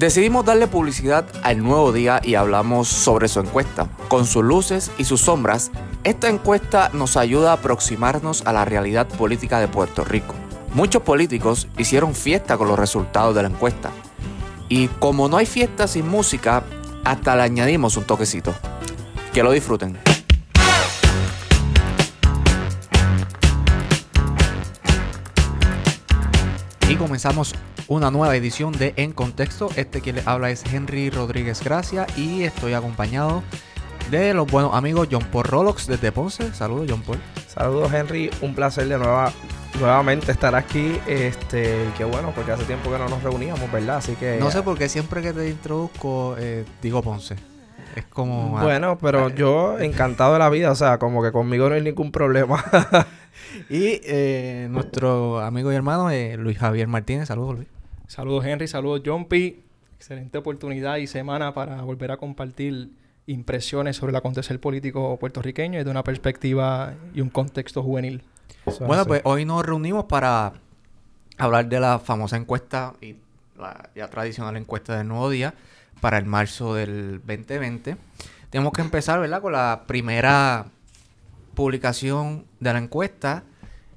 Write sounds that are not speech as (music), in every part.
Decidimos darle publicidad al nuevo día y hablamos sobre su encuesta. Con sus luces y sus sombras, esta encuesta nos ayuda a aproximarnos a la realidad política de Puerto Rico. Muchos políticos hicieron fiesta con los resultados de la encuesta. Y como no hay fiesta sin música, hasta le añadimos un toquecito. Que lo disfruten. Y comenzamos una nueva edición de En Contexto. Este que le habla es Henry Rodríguez Gracia y estoy acompañado de los buenos amigos John Paul Rolox desde Ponce. Saludos, John Paul. Saludos, Henry. Un placer de nueva, nuevamente estar aquí. Este, qué bueno, porque hace tiempo que no nos reuníamos, ¿verdad? Así que. No sé por qué siempre que te introduzco eh, digo Ponce. Es como. Bueno, pero eh, yo encantado de la vida, o sea, como que conmigo no hay ningún problema. (laughs) y eh, nuestro amigo y hermano eh, Luis Javier Martínez. Saludos, Luis. Saludos, Henry. Saludos, John P. Excelente oportunidad y semana para volver a compartir impresiones sobre el acontecer político puertorriqueño desde una perspectiva y un contexto juvenil. Eso Bueno, pues hoy nos reunimos para hablar de la famosa encuesta y la ya tradicional encuesta del nuevo día para el marzo del 2020. Tenemos que empezar, ¿verdad? Con la primera publicación de la encuesta.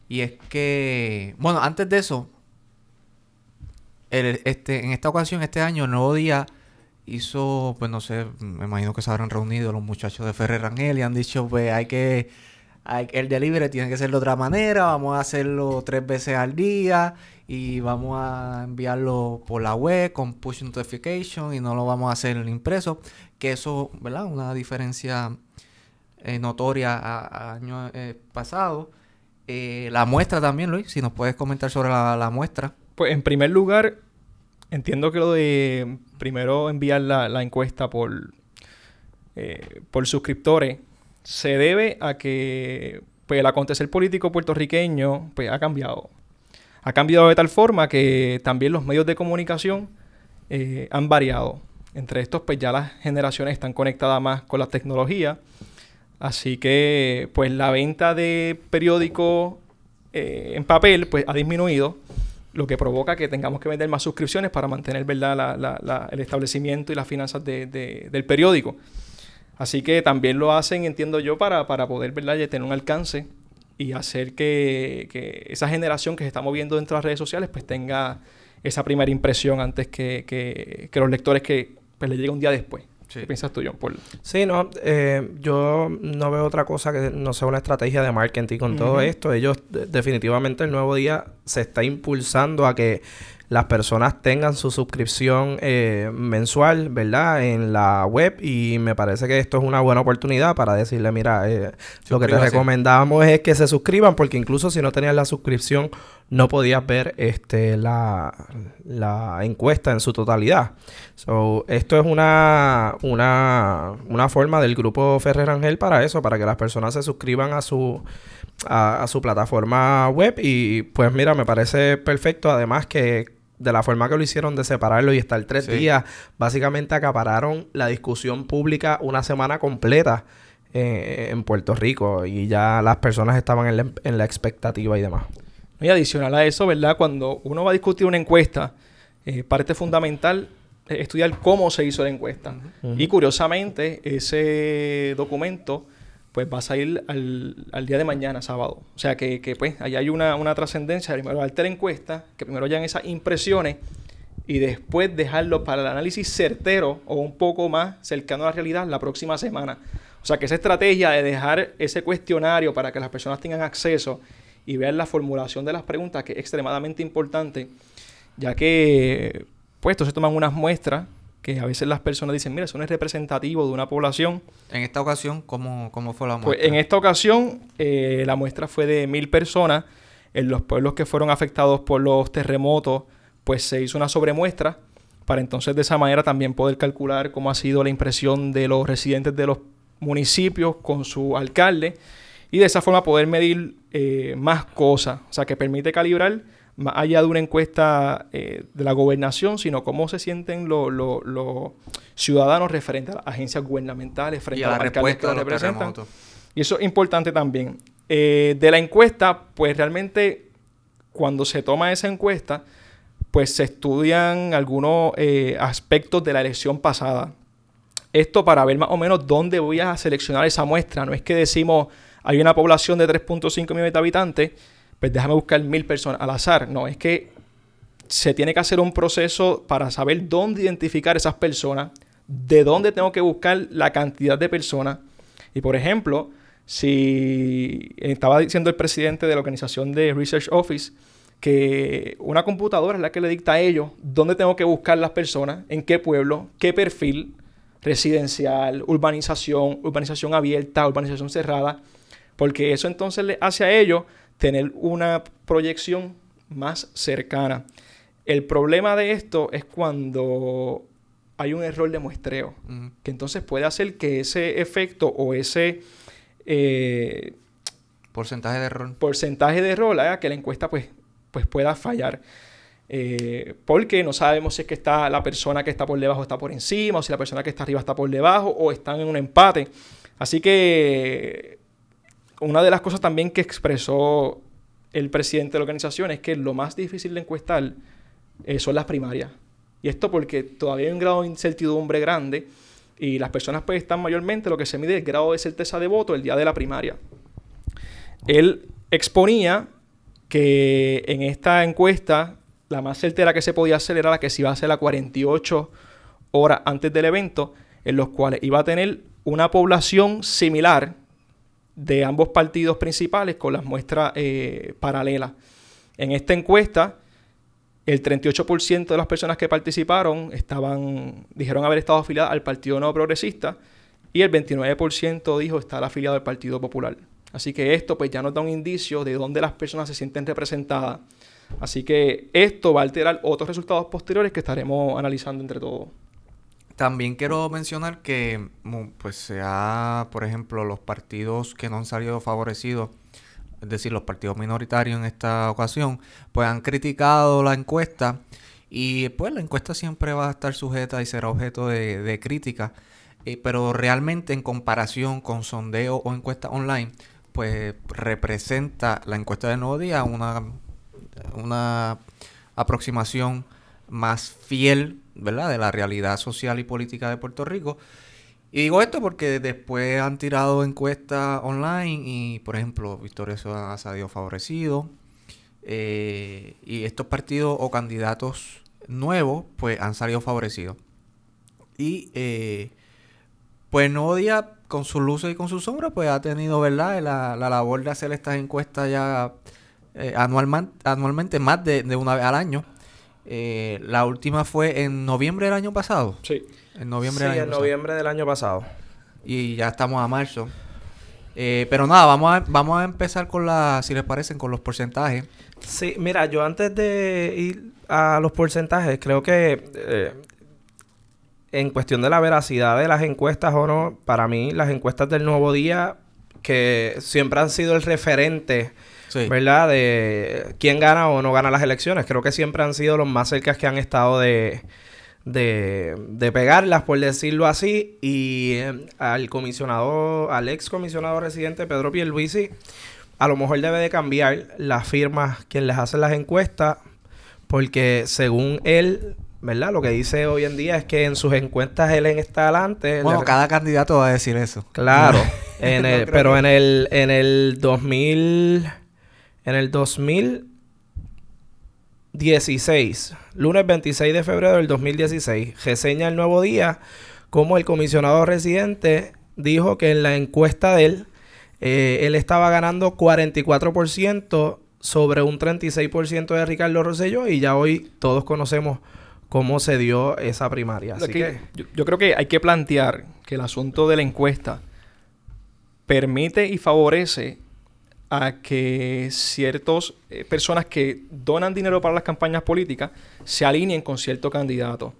Y es que, bueno, antes de eso, este, en esta ocasión, este año, nuevo día hizo, pues no sé, me imagino que se habrán reunido los muchachos de Ferrer Rangel y han dicho, pues hay que, hay- el delivery tiene que ser de otra manera, vamos a hacerlo tres veces al día y vamos a enviarlo por la web con push notification y no lo vamos a hacer impreso, que eso, ¿verdad? Una diferencia eh, notoria a, a años eh. Eh, la muestra también, Luis, si nos puedes comentar sobre la muestra. Pues en primer lugar, entiendo que lo de primero enviar la, encuesta por, eh, por suscriptores se debe a que pues, el acontecer político puertorriqueño pues, ha cambiado. Ha cambiado de tal forma que también los medios de comunicación eh, han variado. Entre estos, pues ya las generaciones están conectadas más con la tecnología. Así que, pues la venta de periódicos eh, en papel, pues ha disminuido lo que provoca que tengamos que vender más suscripciones para mantener ¿verdad? El establecimiento y las finanzas de- de- del periódico. Así que también lo hacen, entiendo yo, para, para poder ¿verdad? tener un alcance y hacer que, que esa generación que se está moviendo dentro de las redes sociales pues tenga esa primera impresión antes que, que- que los lectores que pues, le llegue un día después. Sí. ¿Qué piensas tú, John Paul? Sí, no, eh, yo no veo otra cosa que no sea una estrategia de marketing con todo esto. Ellos, de- definitivamente, el nuevo día se está impulsando a que las personas tengan su suscripción eh, mensual, ¿verdad? En la web y me parece que esto es una buena oportunidad para decirle, mira, eh, lo que te recomendamos es que se suscriban porque incluso si no tenías la suscripción no podías ver este la, la encuesta en su totalidad. So, esto es una, una, una forma del grupo Ferrer Angel para eso, para que las personas se suscriban a su, a, a su plataforma web. Y pues mira, me parece perfecto. Además que de la forma que lo hicieron de separarlo y estar tres Sí. días, básicamente acapararon la discusión pública una semana completa eh, en Puerto Rico. Y ya las personas estaban en la, en la expectativa y demás. Y adicional a eso, ¿verdad? Cuando uno va a discutir una encuesta, eh, parte fundamental es estudiar cómo se hizo la encuesta. Y curiosamente, ese documento pues va a salir al, al día de mañana, sábado. O sea que, que, pues ahí hay una, una trascendencia. Primero darte la encuesta, que primero hayan esas impresiones y después dejarlo para el análisis certero o un poco más cercano a la realidad la próxima semana. O sea que esa estrategia de dejar ese cuestionario para que las personas tengan acceso y vean la formulación de las preguntas, que es extremadamente importante, ya que pues entonces toman unas muestras que a veces las personas dicen, mira, eso no es representativo de una población. En esta ocasión, ¿cómo, cómo fue la Pues muestra? en esta ocasión eh, la muestra fue de mil personas. En los pueblos que fueron afectados por los terremotos, pues se hizo una sobremuestra para entonces de esa manera también poder calcular cómo ha sido la impresión de los residentes de los municipios con su alcalde y de esa forma poder medir eh, más cosas, o sea, que permite calibrar más allá de una encuesta eh, de la gobernación, sino cómo se sienten lo- lo- los ciudadanos referente a las agencias gubernamentales, frente y a, a la alcaldes que respuesta los representan. terremotos. Y eso es importante también. Eh, de la encuesta, pues realmente cuando se toma esa encuesta, pues se estudian algunos eh, aspectos de la elección pasada. Esto para ver más o menos dónde voy a seleccionar esa muestra. No es que decimos, hay una población de 3.5 millones de habitantes, pues déjame buscar mil personas al azar. No, es que se tiene que hacer un proceso para saber dónde identificar esas personas, de dónde tengo que buscar la cantidad de personas. Y por ejemplo, si estaba diciendo el presidente de la organización de Research Office que una computadora es la que le dicta a ellos dónde tengo que buscar las personas, en qué pueblo, qué perfil, residencial, urbanización, urbanización abierta, urbanización cerrada, porque eso entonces le hace a ellos tener una proyección más cercana. El problema de esto es cuando hay un error de muestreo, que entonces puede hacer que ese efecto o ese eh, porcentaje de error, porcentaje de error haga que la encuesta pues, pues pueda fallar. Eh, porque no sabemos si es que está la persona que está por debajo está por encima, o si la persona que está arriba está por debajo, o están en un empate. Así que una de las cosas también que expresó el presidente de la organización es que lo más difícil de encuestar eh, son las primarias. Y esto porque todavía hay un grado de incertidumbre grande y las personas pues están mayormente lo que se mide el grado de certeza de voto el día de la primaria. Él exponía que en esta encuesta la más certera que se podía hacer era la que se iba a hacer a 48 horas antes del evento, en los cuales iba a tener una población similar de ambos partidos principales con las muestras eh, paralelas. En esta encuesta, el 38% de las personas que participaron estaban, dijeron haber estado afiliadas al Partido No Progresista y el 29% dijo estar afiliado al Partido Popular. Así que esto pues ya nos da un indicio de dónde las personas se sienten representadas. Así que esto va a alterar otros resultados posteriores que estaremos analizando entre todos. También quiero mencionar que, pues, sea, por ejemplo, los partidos que no han salido favorecidos, es decir, los partidos minoritarios en esta ocasión, pues han criticado la encuesta y pues la encuesta siempre va a estar sujeta y será objeto de, crítica, eh, pero realmente en comparación con sondeo o encuesta online, pues representa la encuesta de Nuevo Día una, una aproximación más fiel ¿verdad? de la realidad social y política de Puerto Rico. Y digo esto porque después han tirado encuestas online y, por ejemplo, Victoria ha salido favorecido. Eh, y estos partidos o candidatos nuevos, pues han salido favorecidos. Y, eh, pues no día, con sus luces y con sus sombras, pues ha tenido, ¿verdad?, la, la labor de hacer estas encuestas ya eh, anualmente, más de una vez al año. Eh, la última fue en noviembre del año pasado. Sí. En noviembre, del, año en noviembre del año pasado. Y ya estamos a marzo. Eh, pero nada, vamos a, vamos a empezar con la, si les parecen, con los porcentajes. Sí, mira, yo antes de ir a los porcentajes, creo que eh, en cuestión de la veracidad de las encuestas o no, para mí las encuestas del nuevo día, que siempre han sido el referente ¿verdad? De quién gana o no gana las elecciones. Creo que siempre han sido los más cercas que han estado de, de, pegarlas, por decirlo así. Y eh, al comisionado, al ex comisionado residente Pedro Pierluisi, a lo mejor debe de cambiar las firmas quien les hace las encuestas, porque según él, ¿verdad? Lo que dice hoy en día es que en sus encuestas él está adelante. Bueno, cada candidato va a decir eso. Claro. (laughs) en el, pero en el, en el 2000... En el 2016, lunes 26 de febrero del 2016, reseña el nuevo día como el comisionado residente dijo que en la encuesta de él, eh, él estaba ganando 44% sobre un 36% de Ricardo Rosselló y ya hoy todos conocemos cómo se dio esa primaria. Así que, yo, creo que hay que plantear que el asunto de la encuesta permite y favorece a que ciertas eh, personas que donan dinero para las campañas políticas se alineen con cierto candidato.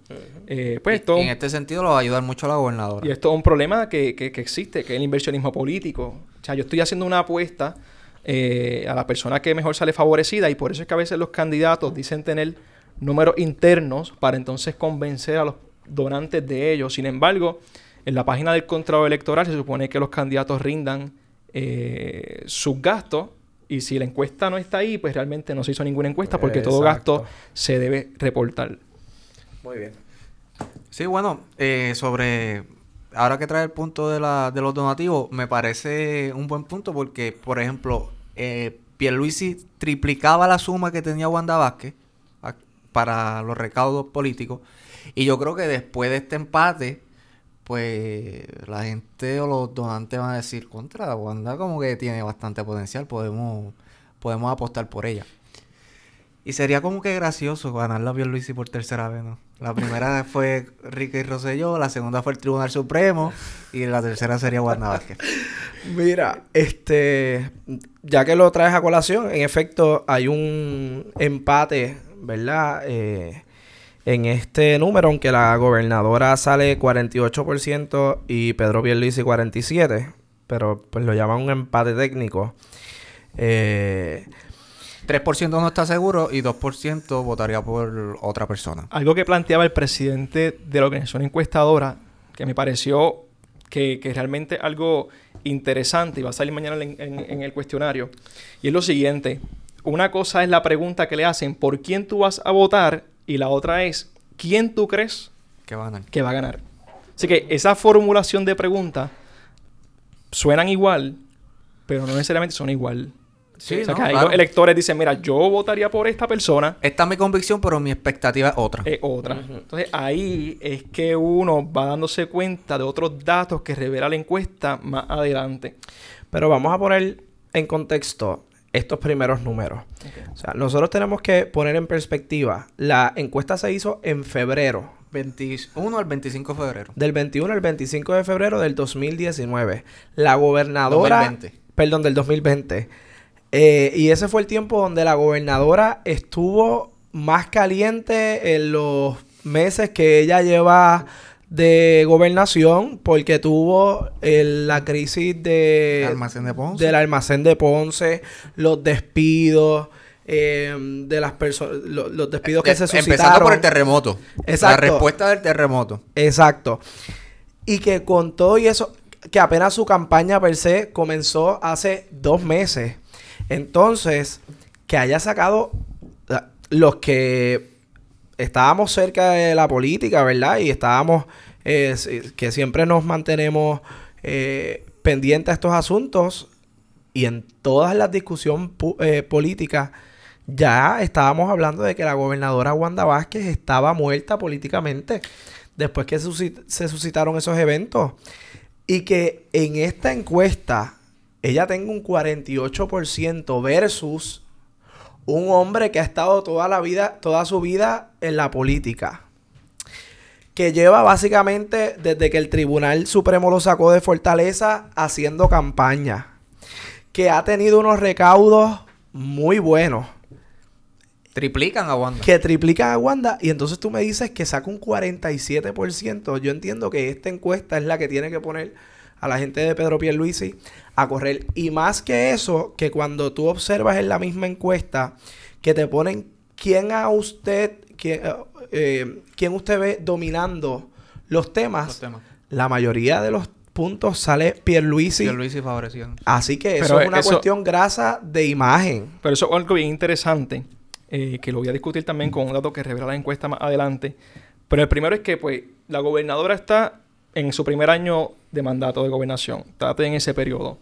Eh, pues y, en este sentido lo va a ayudar mucho la gobernadora. Y esto es un problema que, que, existe, que es el inversionismo político. O sea, yo estoy haciendo una apuesta eh, a la persona que mejor sale favorecida y por eso es que a veces los candidatos dicen tener números internos para entonces convencer a los donantes de ellos. Sin embargo, en la página del contrato electoral se supone que los candidatos rindan eh, sus gastos Y si la encuesta no está ahí, pues realmente no se hizo ninguna encuesta porque todo gasto se debe reportar. Muy bien. Sí, bueno, eh, sobre... Ahora que trae el punto de, la, de los donativos, me parece un buen punto porque, por ejemplo, eh, Pierluisi triplicaba la suma que tenía Wanda Vázquez a- para los recaudos políticos. Y yo creo que después de este empate, pues la gente o los donantes van a decir, contra, Wanda como que tiene bastante potencial, podemos, podemos apostar por ella. Y sería como que gracioso ganar la Pierluisi por tercera vez, ¿no? La primera (laughs) fue Ricky Rosselló, la segunda fue el Tribunal Supremo y la tercera sería Wanda Vázquez. Mira, este, ya que lo traes a colación, en efecto hay un empate, ¿verdad? Eh, en este número, aunque la gobernadora sale 48% y Pedro Pierluisi 47%, pero pues lo llaman un empate técnico. Eh, 3% no está seguro y 2% votaría por otra persona. Algo que planteaba el presidente de la organización encuestadora, que me pareció que, que realmente algo interesante y va a salir mañana en, en- en el cuestionario, y es lo siguiente. Una cosa es la pregunta que le hacen, ¿por quién tú vas a votar? Y la otra es, ¿quién tú crees que van a ganar? que va a ganar? Así que esa formulación de preguntas suenan igual, pero no necesariamente son igual. Sí, o sea, no, que ahí claro. los electores dicen, mira, yo votaría por esta persona, Esta es mi convicción, pero mi expectativa es otra. es otra. Entonces ahí es que uno va dándose cuenta de otros datos que revela la encuesta más adelante. Pero vamos a poner en contexto estos primeros números. O sea, nosotros tenemos que poner en perspectiva. La encuesta se hizo en febrero, 21 al 25 de febrero. del 21 al 25 de febrero del 2019. La gobernadora... 2020. Perdón, del 2020. Eh, y ese fue el tiempo donde la gobernadora estuvo más caliente en los meses que ella lleva de gobernación porque tuvo el- la crisis de Almacén de Ponce. del almacén de Ponce, los despidos, eh, de las personas, lo- los despidos que Eh, se suscitaron. Empezando por el terremoto. Exacto. La respuesta del terremoto. Exacto. Y que con todo y eso, que apenas su campaña per se comenzó hace dos meses. Entonces, que haya sacado los que estábamos cerca de la política, ¿verdad? Y estábamos, eh, que siempre nos mantenemos eh, pendientes a estos asuntos. Y en todas las discusiones eh, políticas, ya estábamos hablando de que la gobernadora Wanda Vázquez estaba muerta políticamente después que susi- se suscitaron esos eventos. Y que en esta encuesta ella tenga un 48% versus un hombre que ha estado toda la vida, toda su vida en la política. Que lleva básicamente desde que el Tribunal Supremo lo sacó de Fortaleza haciendo campaña. Que ha tenido unos recaudos muy buenos. Triplican a Wanda. Que triplican a Wanda. Y entonces tú me dices que saca un 47%. Yo entiendo que esta encuesta es la que tiene que poner a la gente de Pedro Pierluisi a correr. Y más que eso, que cuando tú observas en la misma encuesta que te ponen quién a usted, quién, eh, eh, quién usted ve dominando los temas, Los temas. la mayoría de los puntos sale Pierluisi. Y favoreciendo. Así que eso Pero es una eso- cuestión grasa de imagen. Pero eso es algo bien interesante, eh, que lo voy a discutir también con un dato que revela la encuesta más adelante. Pero el primero es que, pues, la gobernadora está en su primer año de mandato de gobernación. Está en ese periodo.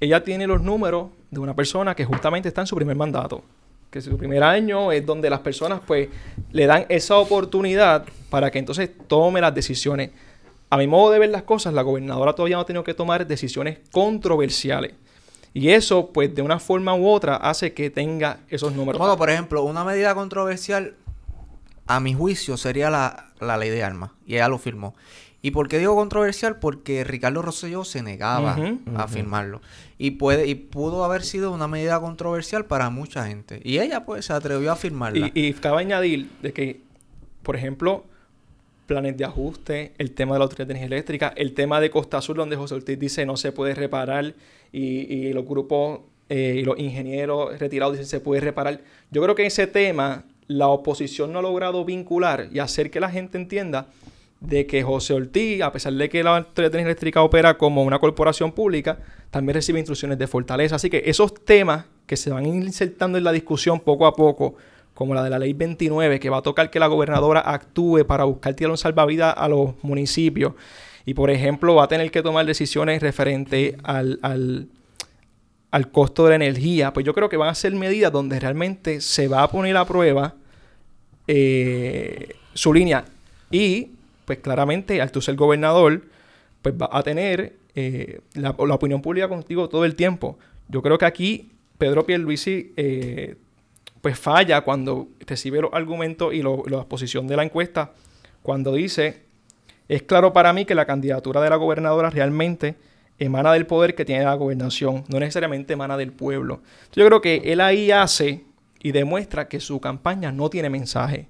Ella tiene los números de una persona que justamente está en su primer mandato. Que su primer año es donde las personas, pues, le dan esa oportunidad para que entonces tome las decisiones. A mi modo de ver las cosas, la gobernadora todavía no ha tenido que tomar decisiones controversiales. Y eso, pues, de una forma u otra, hace que tenga esos números. Bueno, por ejemplo, una medida controversial, a mi juicio, sería la, la ley de armas. Y ella lo firmó. ¿Y por qué digo controversial? Porque Ricardo Rosselló se negaba a firmarlo. Y puede y pudo haber sido una medida controversial para mucha gente. Y ella, pues, se atrevió a firmarla. Y, y cabe añadir de que, por ejemplo, planes de ajuste, el tema de la autoridad de energía eléctrica, el tema de Costa Azul, donde José Ortiz dice no se puede reparar y, y los grupos eh, y los ingenieros retirados dicen se puede reparar. Yo creo que ese tema la oposición no ha logrado vincular y hacer que la gente entienda de que José Ortiz, a pesar de que la Autoridad Eléctrica opera como una corporación pública, también recibe instrucciones de fortaleza. Así que esos temas que se van insertando en la discusión poco a poco, como la de la ley 29, que va a tocar que la gobernadora actúe para buscar tirar un salvavidas a los municipios. Y por ejemplo, va a tener que tomar decisiones referente al, al, al costo de la energía. Pues yo creo que van a ser medidas donde realmente se va a poner a prueba eh, su línea. Y, pues claramente, al tú ser gobernador, pues va a tener eh, la, opinión pública contigo todo el tiempo. Yo creo que aquí Pedro Pierluisi eh, pues falla cuando recibe los argumentos y la exposición de la encuesta, cuando dice, es claro para mí que la candidatura de la gobernadora realmente emana del poder que tiene la gobernación, no necesariamente emana del pueblo. Yo creo que él ahí hace y demuestra que su campaña no tiene mensaje.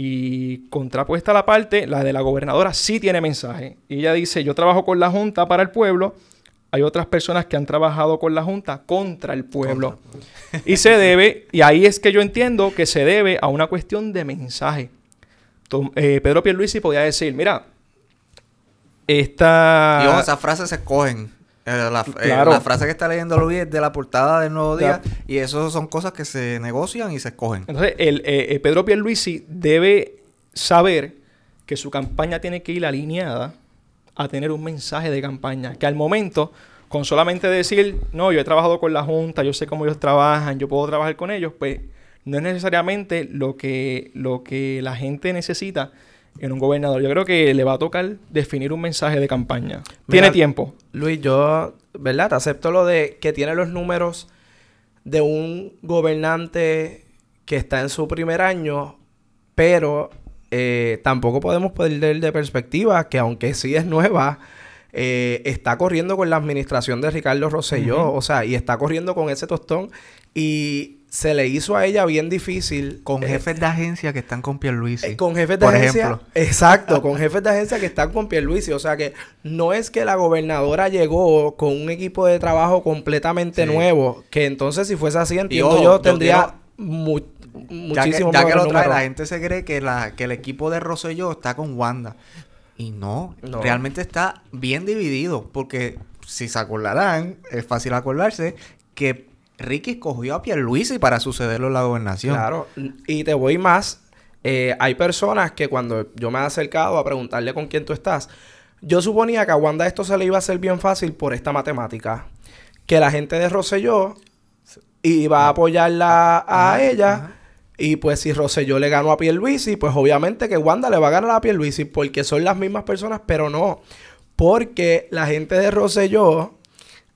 Y contrapuesta a la parte, la de la gobernadora sí tiene mensaje. Y ella dice, yo trabajo con la Junta para el pueblo, hay otras personas que han trabajado con la Junta contra el pueblo. y se debe, y ahí es que yo entiendo que se debe a una cuestión de mensaje. Eh, Pedro Pierluisi podía decir, mira, esta... Y esas frases se escogen. Eh, eh, la, frase que está leyendo Luis es de la portada del Nuevo Día y eso son cosas que se negocian y se escogen. Entonces, el, eh, Pedro Pierluisi debe saber que su campaña tiene que ir alineada a tener un mensaje de campaña. Que al momento, con solamente decir, no, yo he trabajado con la Junta, yo sé cómo ellos trabajan, yo puedo trabajar con ellos, pues no es necesariamente lo que, lo que la gente necesita en un gobernador. Yo creo que le va a tocar definir un mensaje de campaña. tiene tiempo. Luis, yo, ¿verdad? Te acepto lo de que tiene los números de un gobernante que está en su primer año, pero eh, tampoco podemos perder de perspectiva que aunque sí es nueva, eh, está corriendo con la administración de Ricardo Rosselló, o sea, y está corriendo con ese tostón y se le hizo a ella bien difícil. Con eh, jefes de agencia que están con Pierluisi. Eh, con jefes de agencia. Ejemplo. Exacto, con jefes de agencia que están con Pierluisi. O sea que no es que la gobernadora llegó con un equipo de trabajo completamente nuevo. Que entonces, si fuese así, entiendo yo, tendría muchísimo Ya que, ya que lo trae, la gente se cree que, la, que el equipo de Rosselló está con Wanda. Y no, no, realmente está bien dividido. Porque si se acordarán, es fácil acordarse que Ricky escogió a Pierluisi para sucederlo en la gobernación. Claro, y te voy más. Eh, hay personas que cuando yo me he acercado a preguntarle con quién tú estás, yo suponía que a Wanda esto se le iba a hacer bien fácil por esta matemática. Que la gente de Rosselló iba a apoyarla a ella. Y pues si Rosselló le ganó a Pierluisi, pues obviamente que Wanda le va a ganar a Pierluisi porque son las mismas personas, pero no. Porque la gente de Rosselló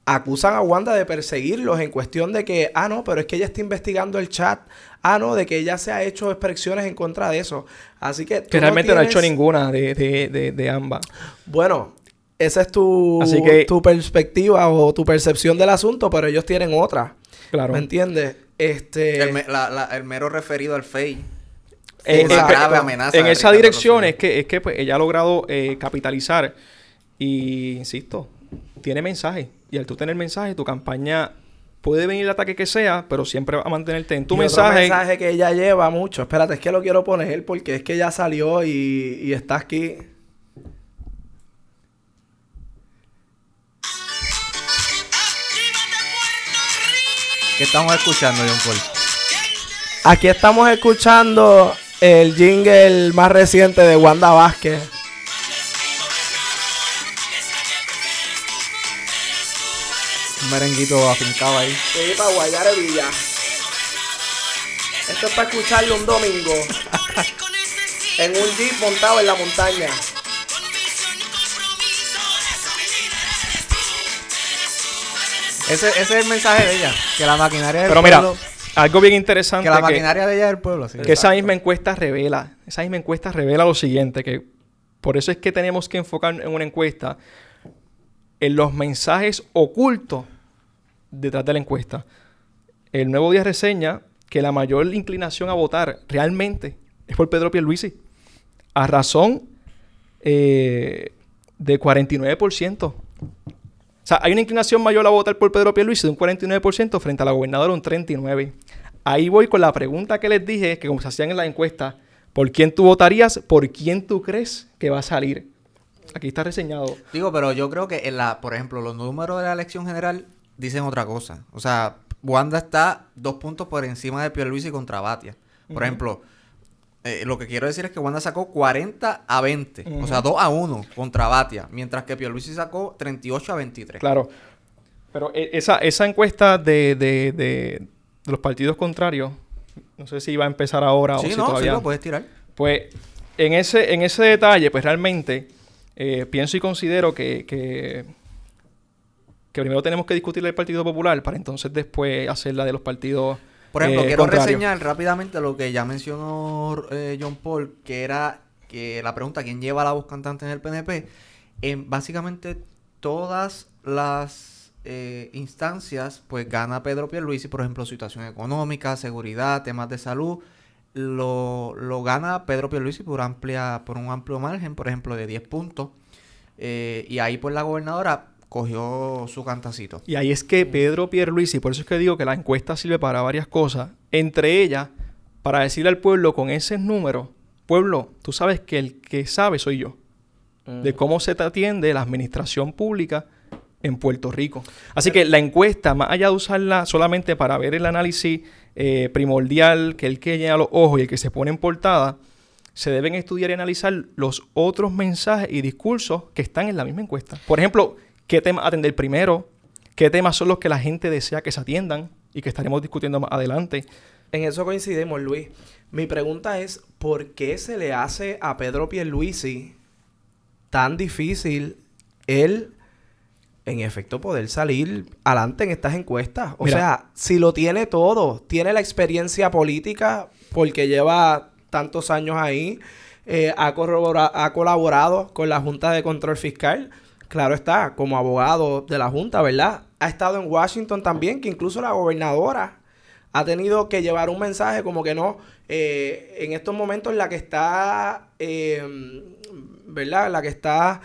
acusan a Wanda de perseguirlos en cuestión de que, ah, no, pero es que ella está investigando el chat. Ah, no, de que ella se ha hecho expresiones en contra de eso. Así que... Que realmente no, ha hecho ninguna de, de, de, ambas. Bueno, esa es tu, tu perspectiva o tu percepción del asunto, pero ellos tienen otra. Claro. ¿Me entiendes? Este... El, mero referido al FEI. Eh, grave amenaza. En esa dirección es que, es que pues, ella ha logrado eh, capitalizar y, insisto, tiene mensaje. Y al tú tener mensaje, tu campaña puede venir el ataque que sea, pero siempre va a mantenerte en tu mensaje. mensaje que ella lleva mucho. Espérate, es que lo quiero poner porque es que ya salió y, está aquí. ¿Qué estamos escuchando, John Paul? Aquí estamos escuchando el jingle más reciente de Wanda Vázquez. Un merenguito afincado ahí. Sí, para Guayare Villa. Esto es para escucharlo un domingo. (laughs) en un jeep montado en la montaña. Ese, ese es el mensaje de ella. Que la maquinaria del Pero mira, algo bien interesante. Que la maquinaria de ella del pueblo. Sí. Que esa misma encuesta revela. Esa misma encuesta revela lo siguiente. Que por eso es que tenemos que enfocar en una encuesta en los mensajes ocultos detrás de la encuesta. El Nuevo Día reseña que la mayor inclinación a votar realmente es por Pedro Pierluisi. A razón eh, de 49%. O sea, hay una inclinación mayor a votar por Pedro Pierluisi de un 49% frente a la gobernadora un 39%. Ahí voy con la pregunta que les dije, que como se hacían en la encuesta, ¿por quién tú votarías? ¿Por quién tú crees que va a salir? Aquí está reseñado. Digo, pero yo creo que, en la, por ejemplo, los números de la elección general dicen otra cosa. O sea, Wanda está dos puntos por encima de Pierluisi contra Batia. Por ejemplo, eh, lo que quiero decir es que Wanda sacó 40 a 20. Ujú. O sea, 2 a 1 contra Batia. Mientras que Pierluisi sacó 38 a 23. Claro. Pero e- esa, esa encuesta de, de, de- de los partidos contrarios, no sé si va a empezar ahora Sí, o si no, sí todavía. lo puedes tirar. Pues en ese, en ese detalle, pues realmente eh, pienso y considero que, que, que primero tenemos que discutir el Partido Popular para entonces después hacer la de los partidos. Por ejemplo, eh, quiero reseñar rápidamente lo que ya mencionó eh, John Paul, que era que la pregunta ¿quién lleva la voz cantante en el PNP? En básicamente todas las eh, instancias, pues gana Pedro Pierluisi, por ejemplo, situación económica, seguridad, temas de salud, lo, lo gana Pedro Pierluisi por amplia, por un amplio margen, por ejemplo, de 10 puntos. Eh, y ahí pues la gobernadora cogió su cantacito. Y ahí es que Pedro Pierluisi, por eso es que digo que la encuesta sirve para varias cosas, entre ellas, para decirle al pueblo con ese número, pueblo, tú sabes que el que sabe soy yo, de cómo se te atiende la administración pública en Puerto Rico. Así que la encuesta, más allá de usarla solamente para ver el análisis eh, primordial, que el que llena los ojos y el que se pone en portada, se deben estudiar y analizar los otros mensajes y discursos que están en la misma encuesta. Por ejemplo, qué tema atender primero, qué temas son los que la gente desea que se atiendan y que estaremos discutiendo más adelante. En eso coincidimos, Luis. Mi pregunta es, ¿por qué se le hace a Pedro Pierluisi tan difícil él, en efecto, poder salir adelante en estas encuestas? O Mira. sea, si lo tiene todo, tiene la experiencia política porque lleva tantos años ahí, eh, ha, ha colaborado con la Junta de Control Fiscal, claro está, como abogado de la Junta, ¿verdad? Ha estado en Washington también, que incluso la gobernadora ha tenido que llevar un mensaje como que no, eh, en estos momentos la que está, eh, ¿verdad? La que está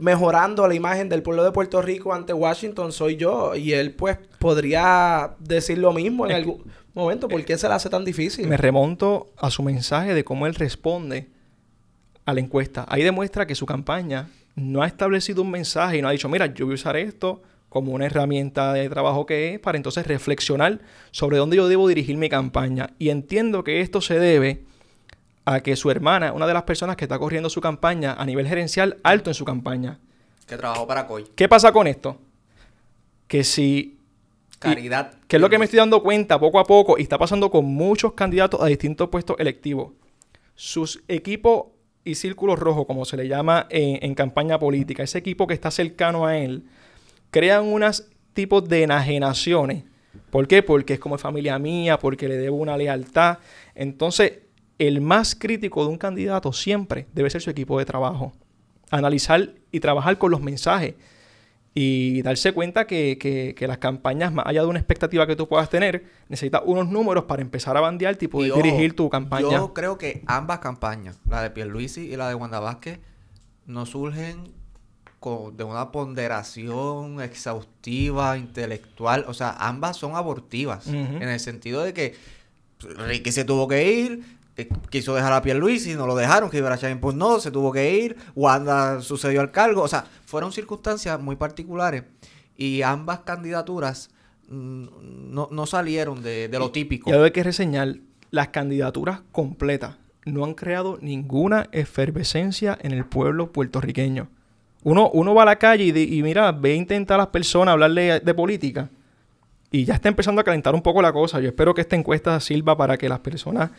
mejorando la imagen del pueblo de Puerto Rico ante Washington soy yo. Y él pues podría decir lo mismo en Es- algún momento. ¿Por qué se le hace tan difícil? Me remonto a su mensaje de cómo él responde a la encuesta. Ahí demuestra que su campaña no ha establecido un mensaje y no ha dicho, mira, yo voy a usar esto como una herramienta de trabajo que es para entonces reflexionar sobre dónde yo debo dirigir mi campaña. Y entiendo que esto se debe a que su hermana, una de las personas que está corriendo su campaña a nivel gerencial alto en su campaña. Que trabajó para COI. ¿Qué pasa con esto? Que si Caridad. que es lo que me estoy dando cuenta poco a poco y está pasando con muchos candidatos a distintos puestos electivos. Sus equipos y círculos rojos, como se le llama en, en campaña política, ese equipo que está cercano a él, crean unos tipos de enajenaciones. ¿Por qué? Porque es como familia mía, porque le debo una lealtad. Entonces, el más crítico de un candidato siempre debe ser su equipo de trabajo. Analizar y trabajar con los mensajes y darse cuenta que, que- que las campañas, más allá de una expectativa que tú puedas tener, necesitas unos números para empezar a bandear y poder Y ojo, dirigir tu campaña. Yo creo que ambas campañas, la de Pierluisi y la de Wanda Vázquez, no surgen co- de una ponderación exhaustiva, intelectual. O sea, ambas son abortivas. En el sentido de que Ricky se tuvo que ir, quiso dejar a Pierluisi, no lo dejaron, que Ibarra Chávez pues no, se tuvo que ir, Wanda sucedió al cargo. O sea, fueron circunstancias muy particulares y ambas candidaturas mm, no, no salieron de, de lo típico. Y algo hay que reseñar, las candidaturas completas no han creado ninguna efervescencia en el pueblo puertorriqueño. Uno, uno va a la calle y, di- y mira, ve a intentar a las personas hablarle de política y ya está empezando a calentar un poco la cosa. Yo espero que esta encuesta sirva para que las personas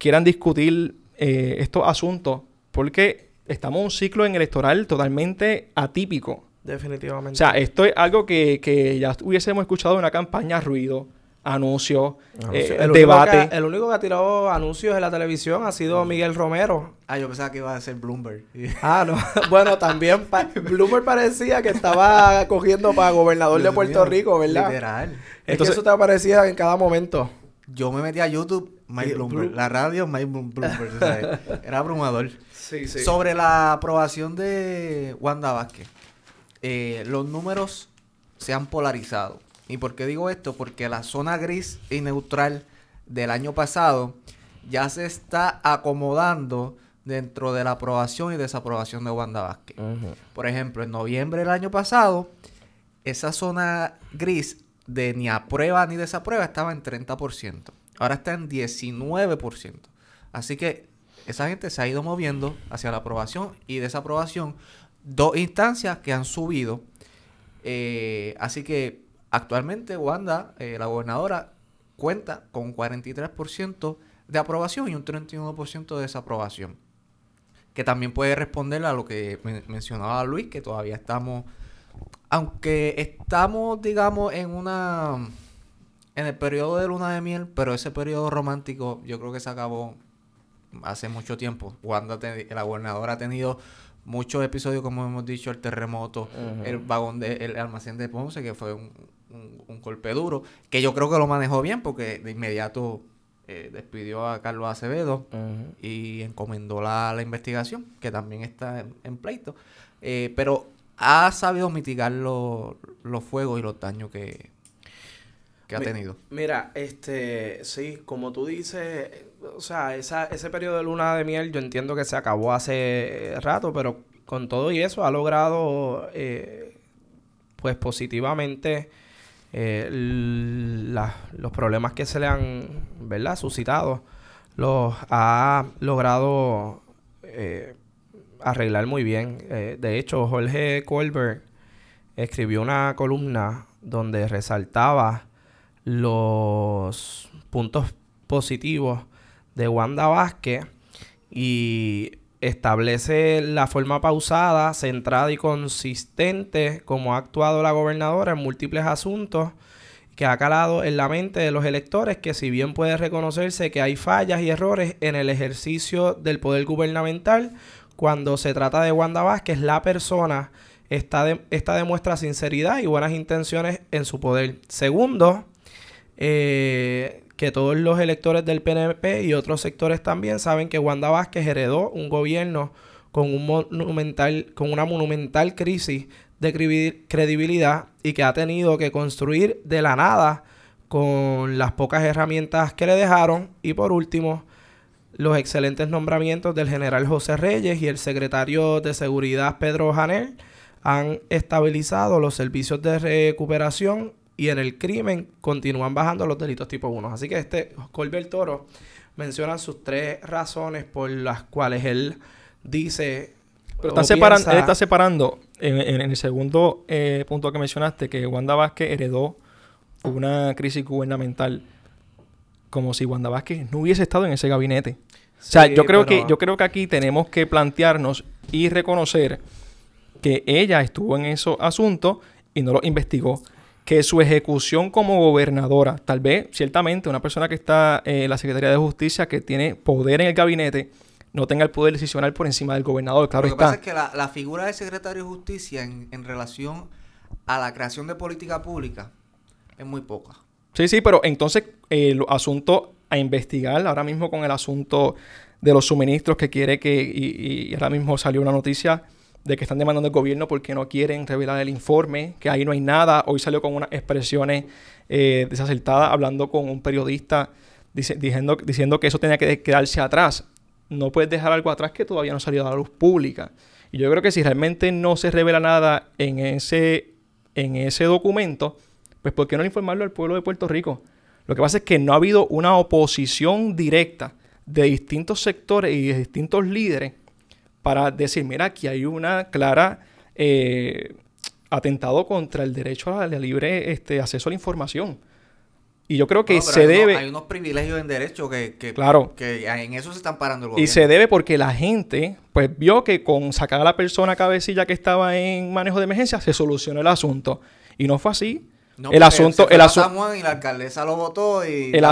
quieran discutir eh, estos asuntos porque estamos en un ciclo en electoral totalmente atípico. Definitivamente. O sea, esto es algo que, que ya hubiésemos escuchado en una campaña ruido, anuncios, Anuncio- eh, el, único debate. que, el único que ha tirado anuncios en la televisión ha sido Miguel Romero. Ah, yo pensaba que iba a ser Bloomberg. (laughs) Ah, no. (laughs) bueno, también pa- Bloomer parecía que estaba cogiendo para gobernador de Puerto mío, Rico, ¿verdad? Literal. Es Entonces- que eso te aparecía en cada momento. Yo me metí a YouTube, Mike Y Bloomberg. Bloom- La radio, Mike Bloom- Bloomberg. (laughs) era abrumador. Sí, sí. Sobre la aprobación de Wanda Vázquez. eh, los números se han polarizado. ¿Y por qué digo esto? Porque la zona gris y neutral del año pasado ya se está acomodando dentro de la aprobación y desaprobación de Wanda Vázquez. Por ejemplo, en noviembre del año pasado, esa zona gris de ni aprueba ni desaprueba estaba en 30%. Ahora está en 19%. Así que esa gente se ha ido moviendo hacia la aprobación y desaprobación. Dos instancias que han subido. Eh, así que actualmente Wanda, eh, la gobernadora, cuenta con 43% de aprobación y un 31% de desaprobación. Que también puede responder a lo que mencionaba Luis, que todavía estamos, aunque estamos, digamos, en una, en el periodo de luna de miel, pero ese periodo romántico yo creo que se acabó hace mucho tiempo. Wanda, la gobernadora ha tenido muchos episodios, como hemos dicho, el terremoto, el vagón de, el almacén de Ponce, que fue un, un, golpe duro, que yo creo que lo manejó bien porque de inmediato eh, despidió a Carlos Acevedo y encomendó la, la, investigación, que también está en, pleito. Eh, pero ha sabido mitigar los fuegos y los daños que, que ha tenido. Mira, este, sí, como tú dices, o sea, esa, ese periodo de luna de miel yo entiendo que se acabó hace rato, pero con todo y eso ha logrado, eh, pues positivamente eh, los problemas que se le han, ¿verdad?, suscitado, los ha logrado eh, arreglar muy bien. Eh, de hecho, Jorge Colbert escribió una columna donde resaltaba los puntos positivos de Wanda Vázquez y establece la forma pausada, centrada y consistente como ha actuado la gobernadora en múltiples asuntos que ha calado en la mente de los electores que si bien puede reconocerse que hay fallas y errores en el ejercicio del poder gubernamental, cuando se trata de Wanda Vázquez, la persona esta, esta demuestra sinceridad y buenas intenciones en su poder. Segundo, eh, que todos los electores del PNP y otros sectores también saben que Wanda Vázquez heredó un gobierno con, un monumental, con una monumental crisis de credibilidad y que ha tenido que construir de la nada con las pocas herramientas que le dejaron. Y por último, los excelentes nombramientos del general José Reyes y el secretario de Seguridad Pedro Janel han estabilizado los servicios de recuperación y en el crimen continúan bajando los delitos tipo 1. Así que este Colbert Toro menciona sus tres razones por las cuales él dice... Pero está separando, él está separando en, el segundo eh, punto que mencionaste que Wanda Vázquez heredó una crisis gubernamental como si Wanda Vázquez no hubiese estado en ese gabinete. O sea, yo creo que yo creo que aquí tenemos que plantearnos y reconocer que ella estuvo en esos asuntos y no lo investigó que su ejecución como gobernadora, tal vez, ciertamente, una persona que está en la Secretaría de Justicia, que tiene poder en el gabinete, no tenga el poder decisional por encima del gobernador. Claro Lo que pasa es que la, figura del secretario de Justicia en, relación a la creación de política pública es muy poca. Sí, sí, pero entonces el asunto a investigar, ahora mismo con el asunto de los suministros que quiere que, y ahora mismo salió una noticia de que están demandando el gobierno porque no quieren revelar el informe, que ahí no hay nada. Hoy salió con unas expresiones eh, desacertadas hablando con un periodista diciendo, diciendo que eso tenía que quedarse atrás. No puedes dejar algo atrás que todavía no ha salido a la luz pública. Y yo creo que si realmente no se revela nada en ese, en ese documento, pues ¿por qué no informarlo al pueblo de Puerto Rico? Lo que pasa es que no ha habido una oposición directa de distintos sectores y de distintos líderes para decir, mira, aquí hay una clara eh, atentado contra el derecho al libre este, acceso a la información. Y yo creo que se debe... hay unos privilegios en derecho que, que, claro. que en eso se están parando el gobierno. Y se debe porque la gente, pues vio que con sacar a la persona cabecilla que estaba en manejo de emergencia, se solucionó el asunto. Y no fue así. El asunto, el asunto y la alcaldesa lo votó y el,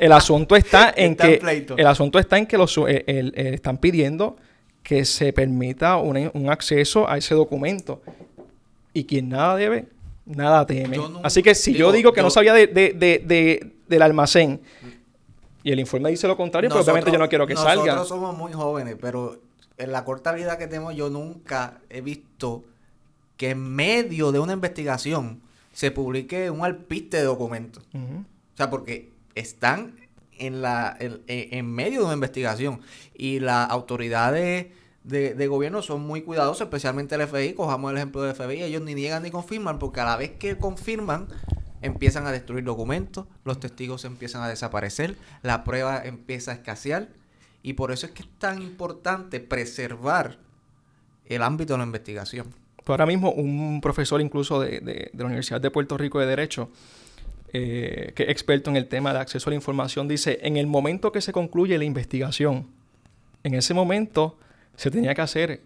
el asunto está (laughs) en que el asunto está en que los están pidiendo que se permita un acceso a ese documento. Y quien nada debe, nada teme. Así que si yo digo que no sabía de, del almacén y el informe dice lo contrario, pues obviamente yo no quiero que salga. Nosotros somos muy jóvenes, pero en la corta vida que tengo yo nunca he visto que en medio de una investigación se publique un alpiste de documentos. O sea, porque están en, la, en, medio de una investigación. Y las autoridades de, gobierno son muy cuidadosos, especialmente el FBI. Cojamos el ejemplo del FBI. Ellos ni niegan ni confirman, porque a la vez que confirman, empiezan a destruir documentos, los testigos empiezan a desaparecer, la prueba empieza a escasear y por eso es que es tan importante preservar el ámbito de la investigación. Pues ahora mismo un profesor incluso de, de, de la Universidad de Puerto Rico de Derecho, eh, que es experto en el tema de acceso a la información, dice, en el momento que se concluye la investigación, en ese momento se tenía que hacer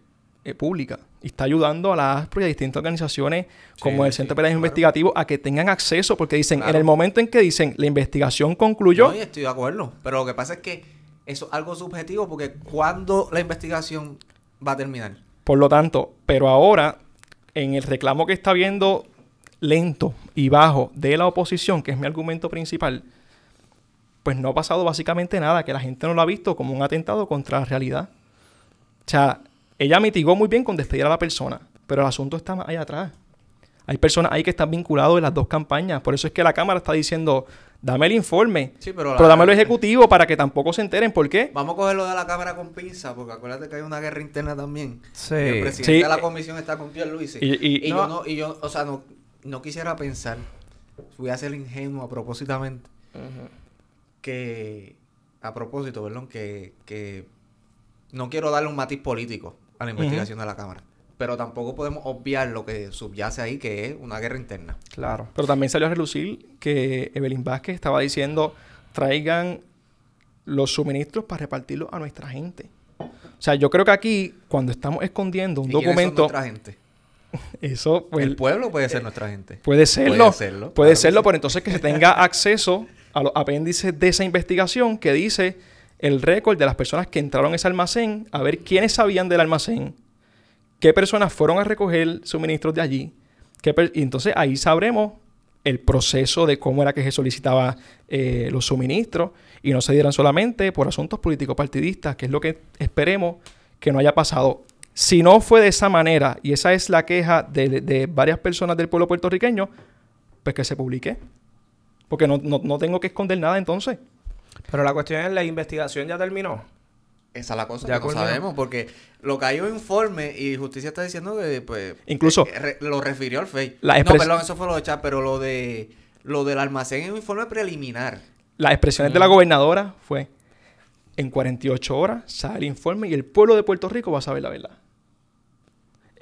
eh, pública y está ayudando a las y a distintas organizaciones como Sí, el sí, Centro de Periodismo claro. Investigativo a que tengan acceso porque dicen, Claro. en el momento en que dicen la investigación concluyó, No, estoy de acuerdo, pero lo que pasa es que eso es algo subjetivo porque ¿cuándo la investigación va a terminar? Por lo tanto, pero ahora, en el reclamo que está viendo lento y bajo de la oposición, que es mi argumento principal, pues no ha pasado básicamente nada, que la gente no lo ha visto como un atentado contra la realidad. O sea, ella mitigó muy bien con despedir a la persona, pero el asunto está más atrás. Hay personas ahí que están vinculados en las dos campañas, por eso es que la Cámara está diciendo, dame el informe, Sí, pero, pero dámelo ejecutivo para que tampoco se enteren. ¿Por qué? Vamos a cogerlo de la cámara con pinza, porque acuérdate que hay una guerra interna también. Sí. El presidente Sí. de la comisión está con Pierluisi. Y- y- Y, no. yo no, y yo, o sea, no, no quisiera pensar, voy a ser ingenuo a propósitamente, que, a propósito, perdón, que, que no quiero darle un matiz político a la investigación de la Cámara. Pero tampoco podemos obviar lo que subyace ahí, que es una guerra interna. Claro. Pero también salió a relucir que Evelyn Vázquez estaba diciendo traigan los suministros para repartirlos a nuestra gente. O sea, yo creo que aquí, cuando estamos escondiendo un ¿Y documento, nuestra gente? (laughs) eso pues, el pueblo puede ser nuestra gente. puede serlo. Puede serlo, Puede claro serlo, sí. pero entonces que se tenga (laughs) acceso a los apéndices de esa investigación que dice el récord de las personas que entraron a ese almacén, a ver quiénes sabían del almacén, qué personas fueron a recoger suministros de allí. y entonces ahí sabremos el proceso de cómo era que se solicitaba eh, los suministros y no se dieran solamente por asuntos políticos partidistas, que es lo que esperemos que no haya pasado. Si no fue de esa manera, y esa es la queja de, de varias personas del pueblo puertorriqueño, pues que se publique. Porque no, no- no tengo que esconder nada entonces. Pero la cuestión es, la investigación ya terminó. Esa es la cosa De que no sabemos, porque lo que hay un informe y Justicia está diciendo que, pues... Incluso- eh, re- lo refirió al FEI. La No, perdón, eso fue lo de chat, pero lo de... Lo del almacén es un informe preliminar. Las expresiones de la gobernadora fue, en 48 horas sale el informe y el pueblo de Puerto Rico va a saber la verdad.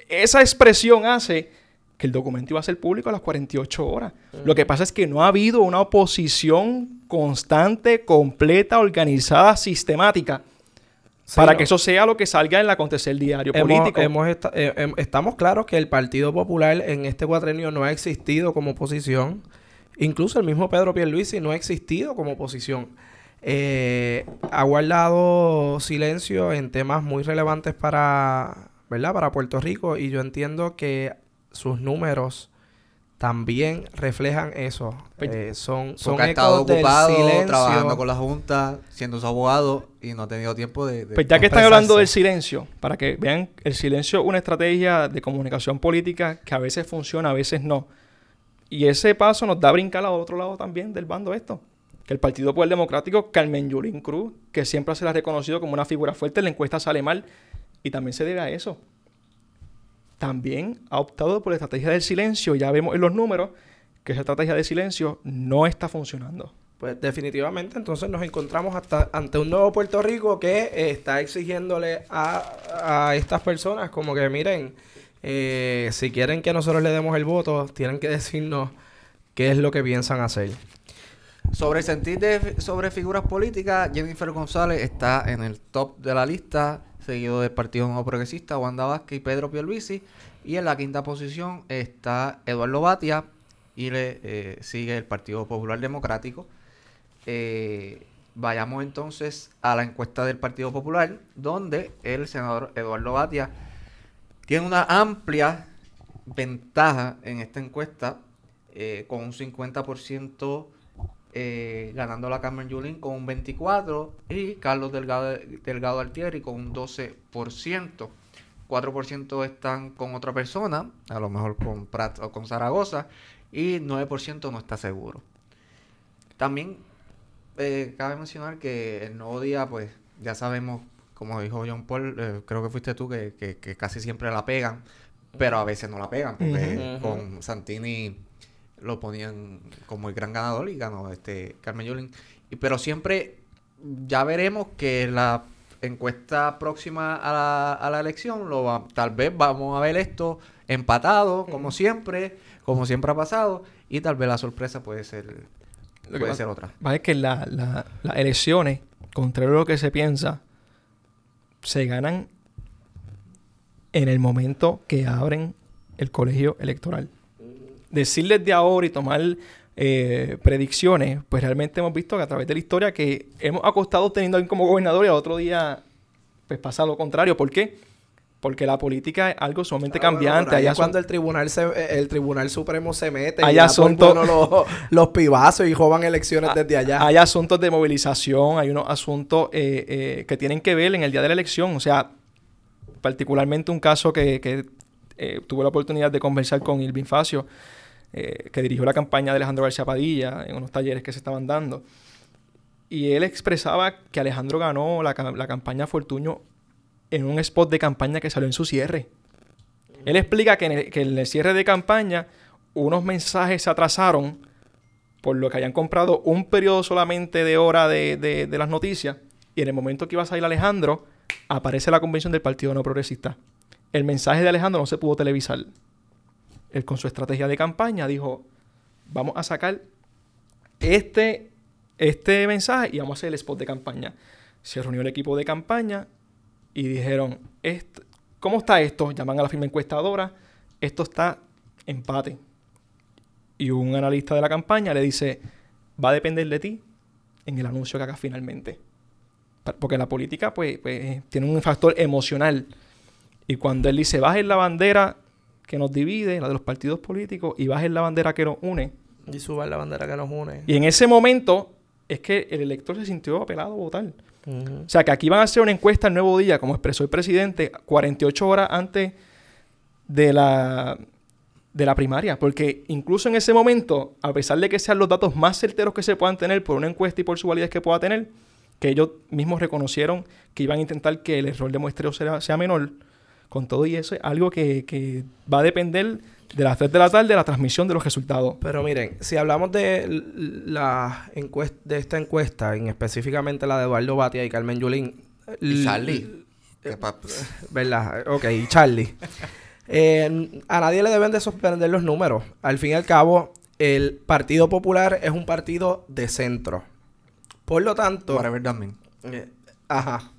Esa expresión hace que el documento iba a ser público a las 48 horas. Lo que pasa es que no ha habido una oposición constante, completa, organizada, sistemática, Sí, para no. que eso sea lo que salga en el acontecer diario Hemos- político. hemos eh, em- estamos claros que el Partido Popular en este cuatrenio no ha existido como oposición. Incluso el mismo Pedro Pierluisi no ha existido como oposición. Eh, ha guardado silencio en temas muy relevantes para, ¿verdad? para Puerto Rico y yo entiendo que sus números también reflejan eso. Pues- Eh, son son ha estado del ocupado silencio. trabajando con la Junta, siendo su abogado y no ha tenido tiempo de... de Pues ya que están hablando del silencio, para que vean, el silencio es una estrategia de comunicación política que a veces funciona, a veces no. Y ese paso nos da a brincar al otro lado también del bando esto. Que el Partido Popular Democrático, Carmen Yulín Cruz, que siempre se la ha reconocido como una figura fuerte, en la encuesta sale mal. Y también se debe a eso. También ha optado por la estrategia del silencio. Ya vemos en los números que esa estrategia de silencio no está funcionando. Pues definitivamente entonces nos encontramos hasta ante un nuevo Puerto Rico que eh, está exigiéndole a, a estas personas como que miren, eh, si quieren que nosotros le demos el voto, tienen que decirnos qué es lo que piensan hacer. Sobre el sentir de, sobre figuras políticas, Jennifer González está en el top de la lista, seguido del Partido Nuevo Progresista, Wanda Vázquez y Pedro Pierluisi. Y en la quinta posición está Eduardo Batia y le eh, sigue el Partido Popular Democrático. Eh, vayamos entonces a la encuesta del Partido Popular, donde el senador Eduardo Batia tiene una amplia ventaja en esta encuesta, eh, con un 50% eh, ganando la Carmen Yulín con un 24% y Carlos Delgado, Delgado Altieri con un 12%. 4% están con otra persona, a lo mejor con Prat o con Zaragoza, y 9% no está seguro. También eh, cabe mencionar que el nuevo día, pues ya sabemos, como dijo John Paul, eh, creo que fuiste tú, que, que- que casi siempre la pegan, pero a veces no la pegan, porque con Santini lo ponían como el gran ganador y ganó este Carmen Yulín. Y, pero siempre ya veremos que la encuesta próxima a la, a la elección, lo va- tal vez vamos a ver esto empatado, como siempre, como siempre ha pasado, y tal vez la sorpresa puede ser, Lo puede ser otra. Es que la- la- las elecciones, contrario a lo que se piensa, se ganan en el momento que abren el colegio electoral. Decirles de ahora y tomar eh, predicciones, pues realmente hemos visto que a través de la historia que hemos acostado teniendo a alguien como gobernador y al otro día pues pasa lo contrario. ¿Por qué? Porque la política es algo sumamente Ah, cambiante. es cuando el tribunal se- el tribunal supremo se mete asunto- bueno los, los pibazos y joban elecciones Ah, desde allá. Hay asuntos de movilización, hay unos asuntos eh, eh, que tienen que ver en el día de la elección. O sea, particularmente un caso que, que, eh, tuve la oportunidad de conversar con Irving Facio, eh, que dirigió la campaña de Alejandro García Padilla en unos talleres que se estaban dando. Y él expresaba que Alejandro ganó la, la campaña Fortuño en un spot de campaña que salió en su cierre. Él explica que en el, que en el cierre de campaña unos mensajes se atrasaron por lo que hayan comprado un periodo solamente de hora de, de- de las noticias y en el momento que iba a salir Alejandro aparece la convención del Partido No Progresista. El mensaje de Alejandro no se pudo televisar. Él con su estrategia de campaña dijo, vamos a sacar este, este mensaje y vamos a hacer el spot de campaña. Se reunió el equipo de campaña y dijeron, "Est- ¿cómo está esto? Llaman a la firma encuestadora, esto está empate. Y un analista de la campaña le dice, va a depender de ti en el anuncio que hagas finalmente. Porque la política pues, pues, tiene un factor emocional. Y cuando él dice, bajen la bandera que nos divide, la de los partidos políticos, y bajen la bandera que nos une. Y suban la bandera que nos une. Y en ese momento es que el elector se sintió apelado a votar. O sea, que aquí van a hacer una encuesta el nuevo día, como expresó el presidente, 48 horas antes de la, de la primaria. Porque incluso en ese momento, a pesar de que sean los datos más certeros que se puedan tener por una encuesta y por su validez que pueda tener, que ellos mismos reconocieron que iban a intentar que el error de muestreo sea, sea menor, con todo y eso es algo que, que va a depender de las 3 de la tarde de la transmisión de los resultados. Pero miren, si hablamos de la encuesta, de esta encuesta, en específicamente la de Eduardo Batia y Carmen Yulín. Y Charlie. pa- ¿Verdad? Ok, y Charlie. (laughs) Eh, a nadie le deben de sorprender los números. Al fin y al cabo, el Partido Popular es un partido de centro. Por lo tanto... Whatever that mean. Eh, Ajá.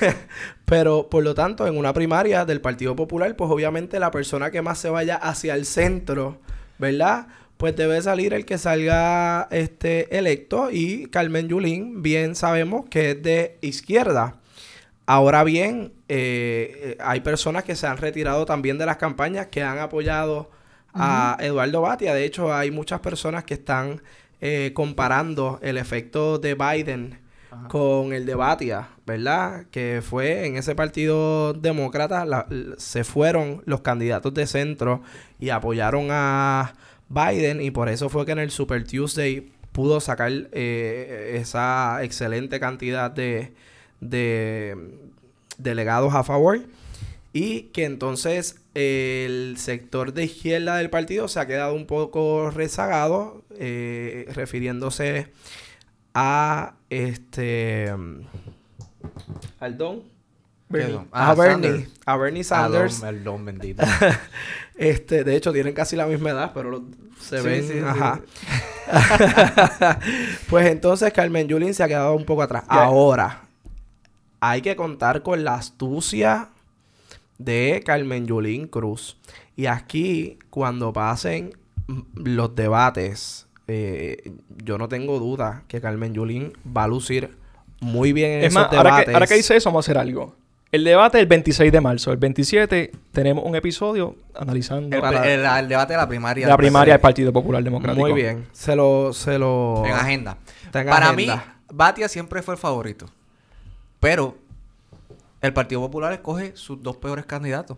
(laughs) Pero por lo tanto, en una primaria del Partido Popular, pues obviamente la persona que más se vaya hacia el centro, ¿verdad? Pues debe salir el que salga este electo y Carmen Yulín, bien sabemos que es de izquierda. Ahora bien, eh, eh, hay personas que se han retirado también de las campañas que han apoyado a Eduardo Batia. De hecho, hay muchas personas que están eh, comparando el efecto de Biden Con el de Batia, ¿verdad? Que fue en ese partido demócrata, se fueron los candidatos de centro y apoyaron a Biden y por eso fue que en el Super Tuesday pudo sacar eh, esa excelente cantidad de, de delegados a favor y que entonces el sector de izquierda del partido se ha quedado un poco rezagado, eh, refiriéndose a este al Don Bernie. Don? a Ah, Bernie Sanders. a Bernie Ah, Sanders el don bendito. (laughs) este de hecho tienen casi la misma edad pero lo- se Sí, ven sí, sí. ajá (laughs) (laughs) pues entonces Carmen Yulín se ha quedado un poco atrás ahora hay que contar con la astucia de Carmen Yulín Cruz y aquí cuando pasen mm, los debates eh, yo no tengo duda que Carmen Yulín va a lucir muy bien en Es esos más, debates ahora que, ahora que dice eso, vamos a hacer algo. El debate es el 26 de marzo. El 27 tenemos un episodio analizando El, Para- el- el debate de la primaria. la primaria del Partido Popular Democrático. muy bien se lo se lo En agenda. en Para agenda. mí, Batia siempre fue el favorito. Pero el Partido Popular escoge sus dos peores candidatos.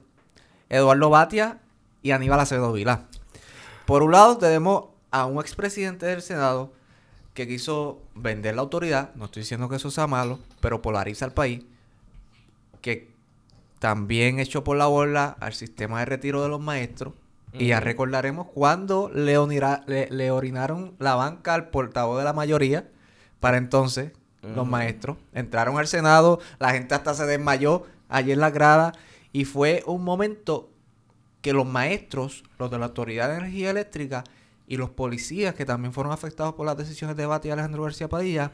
Eduardo Batia y Aníbal Acevedo Vilá. Por un lado tenemos a un expresidente del Senado que quiso vender la autoridad. No estoy diciendo que eso sea malo, pero polariza al país. Que también echó por la borda al sistema de retiro de los maestros. Y ya recordaremos cuando le, onira- le- le orinaron la banca al portavoz de la mayoría. Para entonces, los maestros entraron al Senado, la gente hasta se desmayó allí en la grada. Y fue un momento que los maestros, los de la Autoridad de Energía Eléctrica y los policías que también fueron afectados por las decisiones de Bati y Alejandro García Padilla,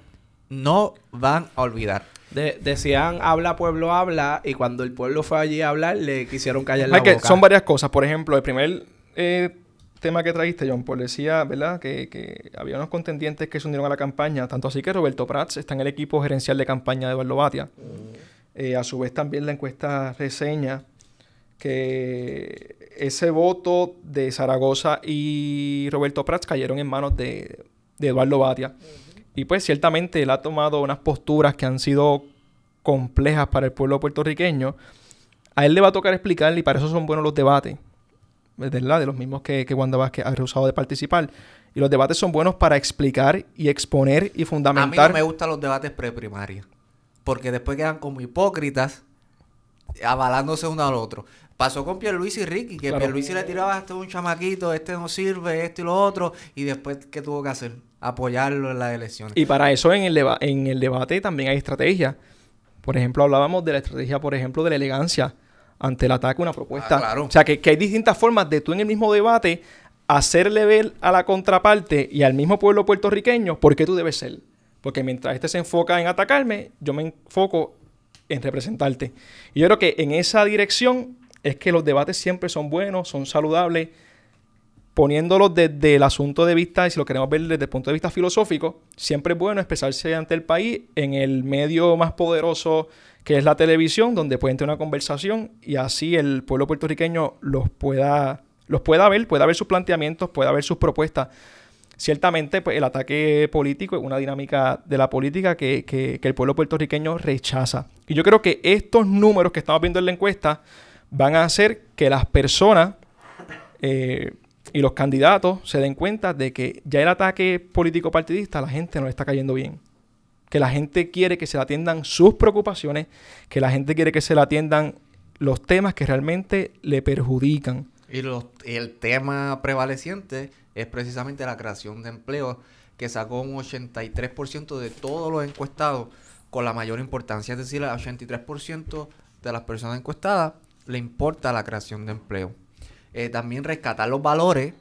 no van a olvidar. De- decían habla pueblo habla y cuando el pueblo fue allí a hablar le quisieron callar la boca. son varias cosas. Por ejemplo, el primer eh, tema que trajiste, John Paul, decía, ¿verdad? Que, que había unos contendientes que se unieron a la campaña. Tanto así que Roberto Prats está en el equipo gerencial de campaña de Eduardo Batia. Eh, a su vez también la encuesta reseña que ese voto de Zaragoza y Roberto Prats cayeron en manos de, de Eduardo Batia. Y pues ciertamente él ha tomado unas posturas que han sido complejas para el pueblo puertorriqueño. A él le va a tocar explicar y para eso son buenos los debates. ¿Verdad? De los mismos que, que Wanda Vázquez ha rehusado de participar. Y los debates son buenos para explicar y exponer y A mí no fundamentar. me gustan los debates preprimarios. Porque después quedan como hipócritas avalándose uno al otro. Pasó con Pierluisi y Ricky, que Claro. Pierluisi le tiraba este es un chamaquito, este no sirve, esto y lo otro, y después ¿qué tuvo que hacer? Apoyarlo en las elecciones. Y para eso en el, deba- en el debate también hay estrategia. Por ejemplo, hablábamos de la estrategia, por ejemplo, de la elegancia ante el ataque a una propuesta. Ah, claro. O sea, que, que hay distintas formas de tú en el mismo debate hacerle ver a la contraparte y al mismo pueblo puertorriqueño por qué tú debes ser. Porque mientras este se enfoca en atacarme, yo me enfoco en representarte. Y yo creo que en esa dirección es que los debates siempre son buenos, son saludables, poniéndolos desde el asunto de vista, y si lo queremos ver desde el punto de vista filosófico, siempre es bueno expresarse ante el país en el medio más poderoso que es la televisión, donde pueden tener una conversación y así el pueblo puertorriqueño los pueda, los pueda ver, pueda ver sus planteamientos, pueda ver sus propuestas. Ciertamente, pues, el ataque político es una dinámica de la política que, que- que el pueblo puertorriqueño rechaza. Y yo creo que estos números que estamos viendo en la encuesta van a hacer que las personas eh, y los candidatos se den cuenta de que ya el ataque político partidista a la gente no le está cayendo bien. Que la gente quiere que se le atiendan sus preocupaciones, que la gente quiere que se le atiendan los temas que realmente le perjudican. Y los- el tema prevaleciente es precisamente la creación de empleo, que sacó un 83% de todos los encuestados con la mayor importancia. Es decir, al 83% de las personas encuestadas le importa la creación de empleo. Eh, también rescatar los valores.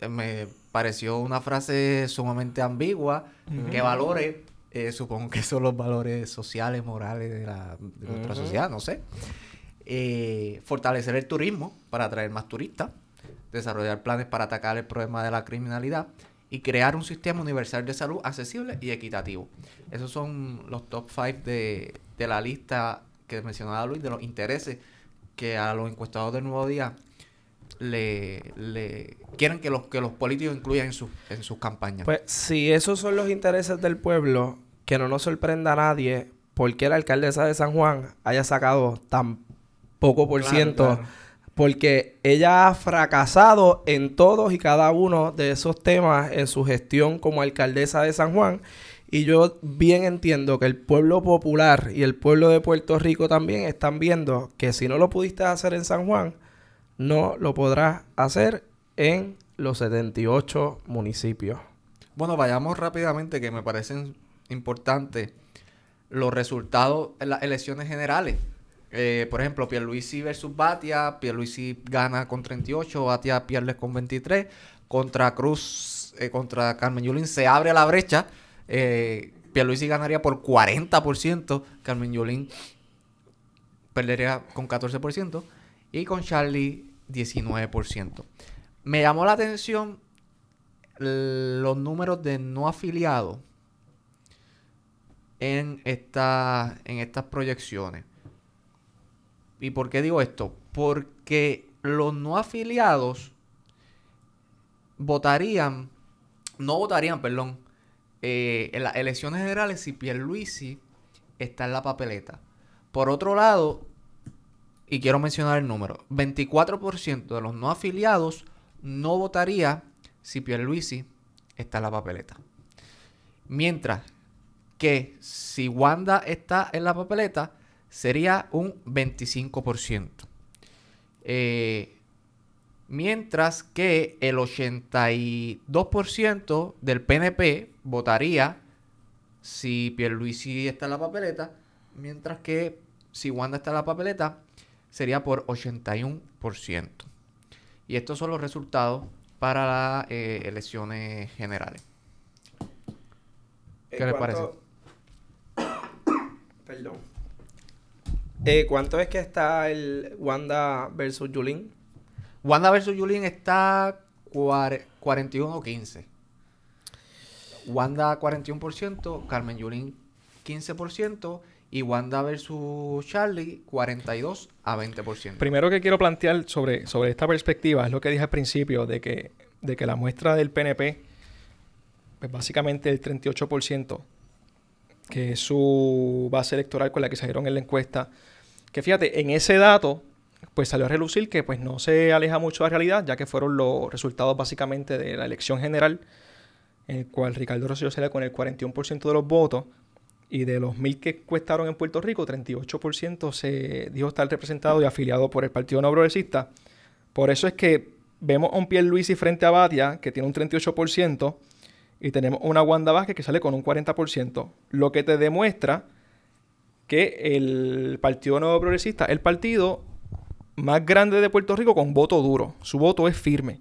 eh, me pareció una frase sumamente ambigua. ¿Qué valores? Eh, supongo que son los valores sociales, morales de, la, de nuestra sociedad, no sé. Fortalecer el turismo para atraer más turistas, desarrollar planes para atacar el problema de la criminalidad y crear un sistema universal de salud accesible y equitativo. Esos son los top 5 de, de la lista que mencionaba Luis de los intereses que a los encuestados del Nuevo Día le, le quieren que los que los políticos incluyan en, sus en sus campañas. Pues si esos son los intereses del pueblo, que no nos sorprenda a nadie porque la alcaldesa de San Juan haya sacado tan poco por Claro, ciento. claro. Porque ella ha fracasado en todos y cada uno de esos temas en su gestión como alcaldesa de San Juan. Y yo bien entiendo que el pueblo popular y el pueblo de Puerto Rico también están viendo que si no lo pudiste hacer en San Juan, no lo podrás hacer en los 78 municipios. Bueno, vayamos rápidamente que me parecen importantes los resultados en las elecciones generales. Eh, por ejemplo, Pierluisi versus Batia, Pierluisi gana con 38, Batia pierde con 23, contra Cruz, eh, contra Carmen Yulín se abre la brecha, eh, Pierluisi ganaría por 40%, Carmen Yulín perdería con 14% y con Charlie 19%. Me llamó la atención los números de no afiliados en, esta, en estas proyecciones. ¿Y por qué digo esto? Porque los no afiliados votarían, no votarían, perdón, eh, en las elecciones generales si Pierluisi está en la papeleta. Por otro lado, y quiero mencionar el número, 24% de los no afiliados no votaría si Pierluisi está en la papeleta. Mientras que si Wanda está en la papeleta, sería un 25%. Eh, Mientras que el 82% del PNP votaría si Pierluisi está en la papeleta, mientras que si Wanda está en la papeleta, sería por 81%. Y estos son los resultados para las eh, elecciones generales. ¿Qué Eh, le ¿cuánto- (coughs) Perdón. Eh, ¿Cuánto es que está el Wanda versus Yulín? Wanda versus Yulín está cuar- 41-15. Wanda 41%, Carmen Yulín 15% y Wanda versus Charlie 42 a 20%. Primero que quiero plantear sobre, sobre esta perspectiva es lo que dije al principio de que, de que la muestra del PNP, pues básicamente el 38%, que es su base electoral con la que salieron en la encuesta, que fíjate, en ese dato, pues salió a relucir que pues no se aleja mucho de la realidad, ya que fueron los resultados básicamente de la elección general, en el cual Ricardo Rosselló sale con el 41% de los votos, y de los mil que cuestaron en Puerto Rico, 38% se dijo estar representado y afiliado por el Partido No Progresista. Por eso es que vemos a un Pierluisi frente a Batia, que tiene un 38%, y tenemos una Wanda Vázquez que sale con un 40%. Lo que te demuestra que el Partido Nuevo Progresista es el partido más grande de Puerto Rico con voto duro. Su voto es firme.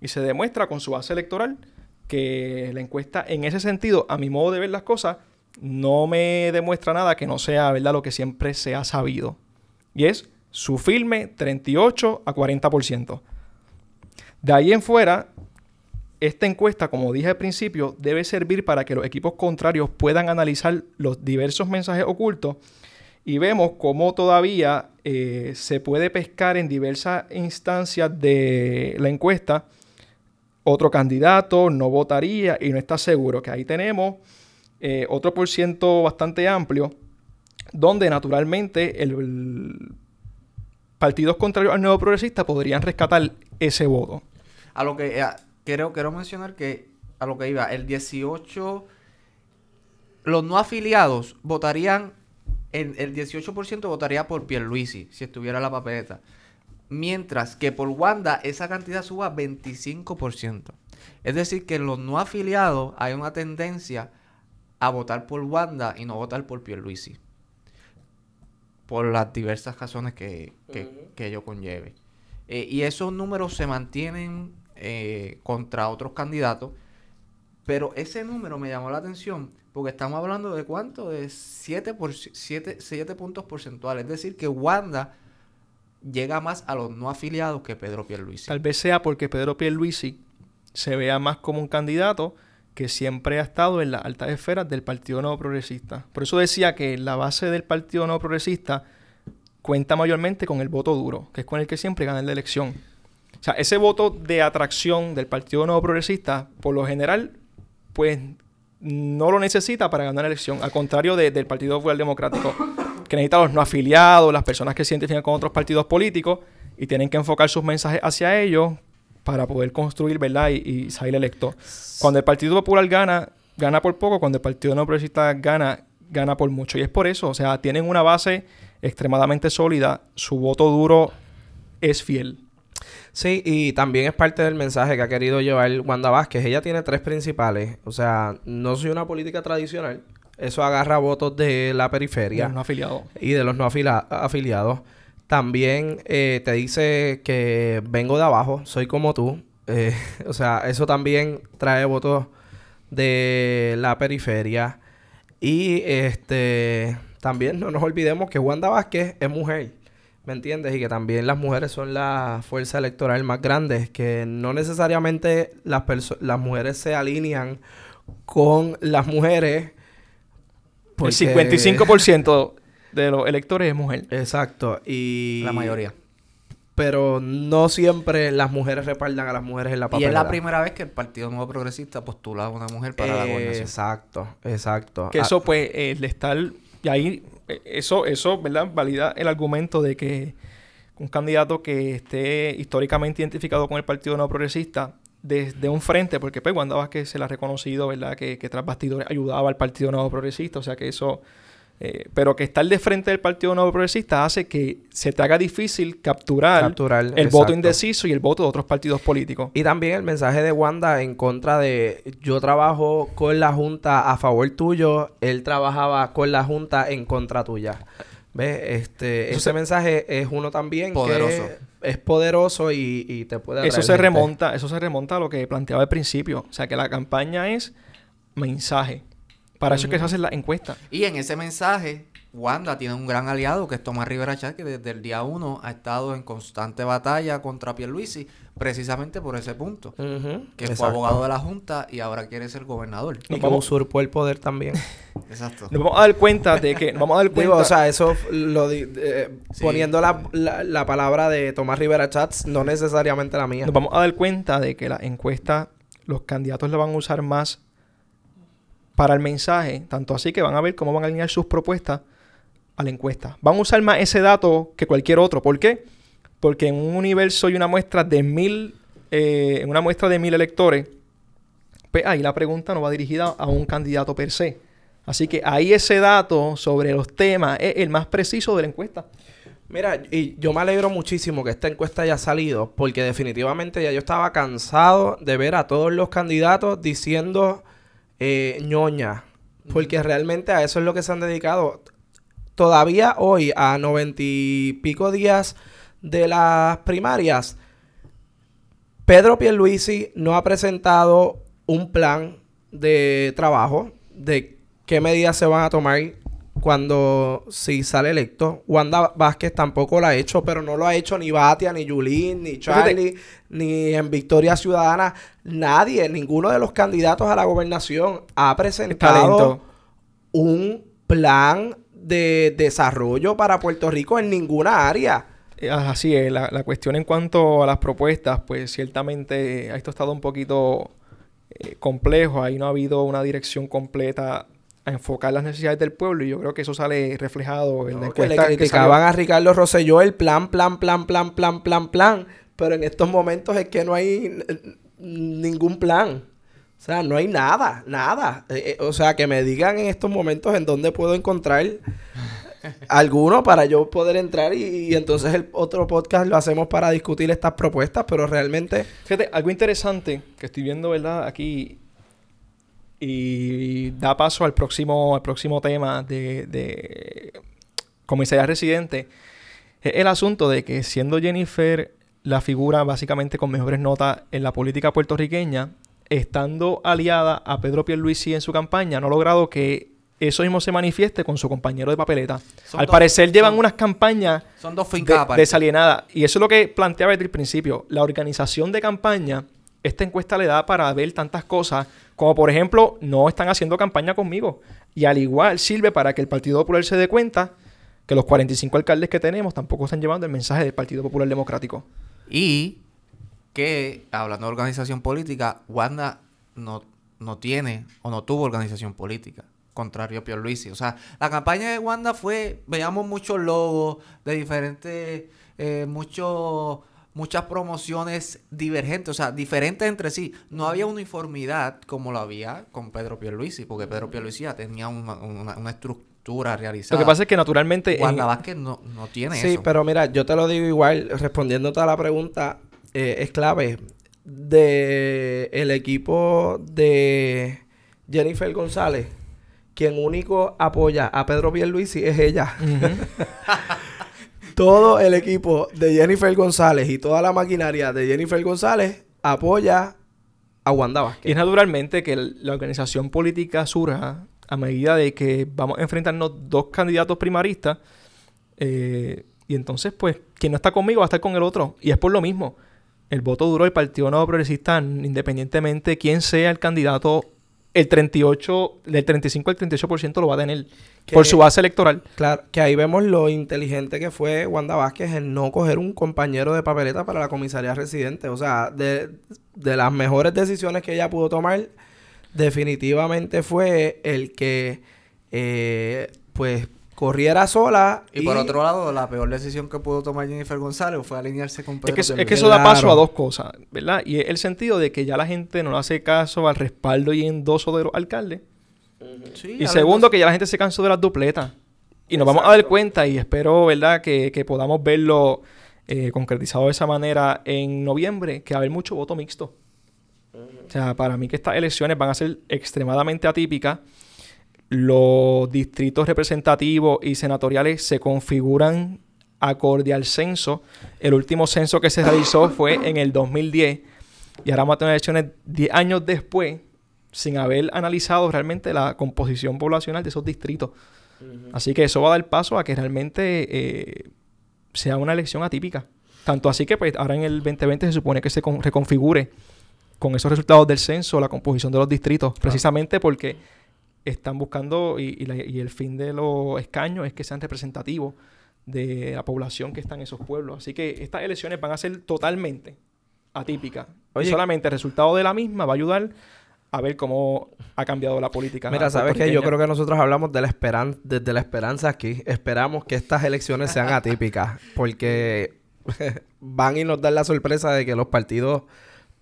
Y se demuestra con su base electoral que la encuesta, en ese sentido, a mi modo de ver las cosas, no me demuestra nada que no sea verdad lo que siempre se ha sabido. Y es su firme 38 a 40%. De ahí en fuera, esta encuesta, como dije al principio, debe servir para que los equipos contrarios puedan analizar los diversos mensajes ocultos y vemos cómo todavía eh, se puede pescar en diversas instancias de la encuesta. Otro candidato no votaría y no está seguro, que ahí tenemos eh, otro por ciento bastante amplio, donde naturalmente el, partidos contrarios al nuevo progresista podrían rescatar ese voto. A lo que eh, quiero, mencionar que a lo que iba, el 18, los no afiliados votarían, el, el 18% votaría por Pierluisi, si estuviera la papeleta. Mientras que por Wanda esa cantidad suba 25%. Es decir, que en los no afiliados hay una tendencia a votar por Wanda y no votar por Pierluisi. Por las diversas razones que, que, ello conlleve. Eh, y esos números se mantienen eh, contra otros candidatos. Pero ese número me llamó la atención porque estamos hablando de cuánto? De 7, por, 7, 7 puntos porcentuales. Es decir, que Wanda llega más a los no afiliados que Pedro Pierluisi. Tal vez sea porque Pedro Pierluisi se vea más como un candidato que siempre ha estado en las altas esferas del Partido Nuevo Progresista. Por eso decía que la base del Partido Nuevo Progresista cuenta mayormente con el voto duro, que es con el que siempre gana la elección. O sea, ese voto de atracción del Partido Nuevo Progresista, por lo general, pues no lo necesita para ganar la elección, al contrario de- del Partido Popular Democrático, que necesita los no afiliados, las personas que se identifican con otros partidos políticos y tienen que enfocar sus mensajes hacia ellos para poder construir, ¿verdad? Y, y salir electo. Cuando el Partido Popular gana, gana por poco. Cuando el Partido No Progresista gana, gana por mucho. Y es por eso, o sea, tienen una base extremadamente sólida. Su voto duro es fiel. Sí, y también es parte del mensaje que ha querido llevar Wanda Vázquez. Ella tiene tres principales. O sea, no soy una política tradicional. Eso agarra votos de la periferia Los no afiliados. y de los no afiliados. También eh, te dice que vengo de abajo, soy como tú. Eh, (laughs) o sea, eso también trae votos de la periferia. Y este también no nos olvidemos que Wanda Vázquez es mujer. ¿Me entiendes? Y que también las mujeres son la fuerza electoral más grande. Que no necesariamente las, las mujeres se alinean con las mujeres. Porque- El 55% de los electores es mujer. Exacto. Y... La mayoría. Pero no siempre las mujeres respaldan a las mujeres en la Y papelera. es la primera vez que el Partido Nuevo Progresista postula a una mujer para la Eh, gobernación. Exacto, exacto. Que Ah, eso, pues, el estar. Y ahí, eh, eso, eso, ¿verdad? Valida el argumento de que un candidato que esté históricamente identificado con el Partido No Progresista desde un frente, porque pues Wanda Vázquez se la ha reconocido, ¿verdad? Que, que tras bastidores ayudaba al Partido Nuevo Progresista, o sea que eso Eh, pero que estar de frente del Partido Nuevo Progresista hace que se te haga difícil capturar, Capturar, el exacto. voto indeciso y el voto de otros partidos políticos. Y también el mensaje de Wanda en contra de yo trabajo con la Junta a favor tuyo, él trabajaba con la Junta en contra tuya. ¿Ves? Este, Eso ese se- mensaje es uno también Poderoso. que es poderoso y, y te puede Eso se gente. remonta, eso se remonta a lo que planteaba al principio. O sea, que la campaña es mensaje. Para eso es que se hacen las encuestas. Y en ese mensaje, Wanda tiene un gran aliado que es Tomás Rivera Chat, que desde el día uno ha estado en constante batalla contra Pierluisi, precisamente por ese punto. Que fue exacto. abogado de la Junta y ahora quiere ser gobernador. Y vamos- usurpó el poder también. (laughs) Exacto. Nos vamos a dar cuenta de que... Nos vamos a dar cuenta... Digo, o sea, eso lo di- eh, Sí. poniendo la, la, la palabra de Tomás Rivera Chats, no necesariamente la mía. Nos vamos a dar cuenta de que la encuesta, los candidatos la van a usar más para el mensaje, tanto así que van a ver cómo van a alinear sus propuestas a la encuesta. Van a usar más ese dato que cualquier otro. ¿Por qué? Porque en un universo y una muestra de mil, eh, una muestra de mil electores, pues ahí la pregunta no va dirigida a un candidato per se. Así que ahí ese dato sobre los temas es el más preciso de la encuesta. Mira, y yo me alegro muchísimo que esta encuesta haya salido, porque definitivamente ya yo estaba cansado de ver a todos los candidatos diciendo eh, ñoña, porque realmente a eso es lo que se han dedicado. Todavía hoy, a noventa y pico días de las primarias, Pedro Pierluisi no ha presentado un plan de trabajo de qué medidas se van a tomar cuando si sale electo. Wanda Vázquez tampoco lo ha hecho, pero no lo ha hecho ni Batia, ni Yulín, ni Charlie, ni en Victoria Ciudadana. Nadie, ninguno de los candidatos a la gobernación ha presentado un plan de desarrollo para Puerto Rico en ninguna área. Eh, Así es, la, la cuestión en cuanto a las propuestas, pues ciertamente eh, esto ha estado un poquito eh, complejo, ahí no ha habido una dirección completa a enfocar las necesidades del pueblo y yo creo que eso sale reflejado en la No, que le encuesta que criticaban salió. a Ricardo Rosselló el plan, plan, plan, plan, plan, plan, plan. Pero en estos momentos es que no hay ningún plan. O sea, no hay nada, nada. Eh, eh, o sea, que me digan en estos momentos en dónde puedo encontrar alguno para yo poder entrar y, y entonces el otro podcast lo hacemos para discutir estas propuestas, pero realmente Fíjate, algo interesante que estoy viendo, ¿verdad? Aquí y da paso al próximo, al próximo tema de, de comisaría residente. Es el asunto de que siendo Jennifer la figura básicamente con mejores notas en la política puertorriqueña, estando aliada a Pedro Pierluisi en su campaña, no ha logrado que eso mismo se manifieste con su compañero de papeleta. Son Al dos- parecer llevan son- unas campañas Son dos de- desalienadas. Y eso es lo que planteaba desde el principio. La organización de campaña, esta encuesta le da para ver tantas cosas, como por ejemplo, no están haciendo campaña conmigo. Y al igual sirve para que el Partido Popular se dé cuenta que los 45 alcaldes que tenemos tampoco están llevando el mensaje del Partido Popular Democrático. Y que, hablando de organización política, Wanda no, no tiene o no tuvo organización política, contrario a Pierluisi. O sea, la campaña de Wanda fue, veíamos muchos logos de diferentes, eh, muchos, muchas promociones divergentes, o sea, diferentes entre sí. No había uniformidad como lo había con Pedro Pierluisi, porque Pedro Pierluisi ya tenía una, una- una estructura realizada. Lo que pasa es que naturalmente... en- Wanda Vázquez no, no tiene Sí, eso. pero mira, yo te lo digo igual, respondiéndote a la pregunta, eh, es clave. De el equipo de Jennifer González, quien único apoya a Pedro Pierluisi es ella. (laughs) Todo el equipo de Jennifer González y toda la maquinaria de Jennifer González apoya a Wanda Y Vázquez. es naturalmente que la organización política surja a medida de que vamos a enfrentarnos dos candidatos primaristas. eh, y entonces, pues, quien no está conmigo va a estar con el otro. Y es por lo mismo. El voto duro del Partido Nuevo Progresista, independientemente de quién sea el candidato, el 38, del 35 al 38% lo va a tener. Que- Por su base electoral. Claro, que ahí vemos lo inteligente que fue Wanda Vázquez en no coger un compañero de papeleta para la comisaría residente. O sea, de, de las mejores decisiones que ella pudo tomar, definitivamente fue el que, eh, pues, corriera sola. Y por otro lado, la peor decisión que pudo tomar Jennifer González fue alinearse con Pedro Es que, es que eso da paso Claro. a dos cosas, ¿verdad? Y es el sentido de que ya la gente no le hace caso al respaldo y endoso de los alcaldes. Sí, Y segundo, que ya la gente se cansó de las dupletas. Y nos vamos a dar cuenta y espero, ¿verdad?, que, que podamos verlo eh, concretizado de esa manera en noviembre, que va a haber mucho voto mixto. O sea, para mí que estas elecciones van a ser extremadamente atípicas. Los distritos representativos y senatoriales se configuran acorde al censo. El último censo que se realizó fue en el 2010 y ahora vamos a tener elecciones 10 años después sin haber analizado realmente la composición poblacional de esos distritos. Así que eso va a dar paso a que realmente eh, sea una elección atípica. Tanto así que pues, ahora en el 2020 se supone que se reconfigure con esos resultados del censo la composición de los distritos, precisamente porque están buscando y, el fin de los escaños es que sean representativos de la población que está en esos pueblos. Así que estas elecciones van a ser totalmente atípicas. y solamente el resultado de la misma va a ayudar a ver cómo ha cambiado la política. Mira, sabes que yo creo que nosotros hablamos de la esperanza, desde la esperanza aquí. Esperamos que estas elecciones sean (laughs) atípicas, porque (laughs) van y nos dan la sorpresa de que los partidos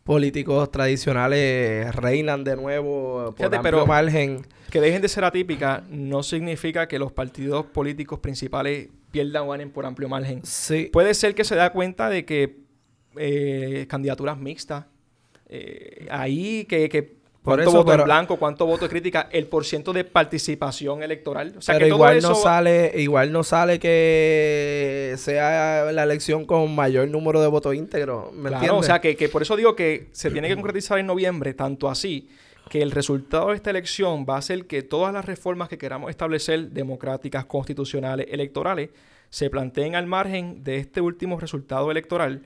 políticos tradicionales reinan de nuevo por pero margen. Que dejen de ser atípicas no significa que los partidos políticos principales pierdan o ganen por amplio margen. Sí. Puede ser que se da cuenta de que eh, candidaturas mixtas, eh, ahí que, que ¿Cuánto voto en blanco? ¿Cuánto voto de crítica? El porciento de participación electoral. O sea, que igual no sale, igual no sale que sea la elección con mayor número de votos íntegros. ¿Me claro, o sea que, que, por eso digo que se tiene que concretizar en noviembre, tanto así que el resultado de esta elección va a ser que todas las reformas que queramos establecer, democráticas, constitucionales, electorales, se planteen al margen de este último resultado electoral,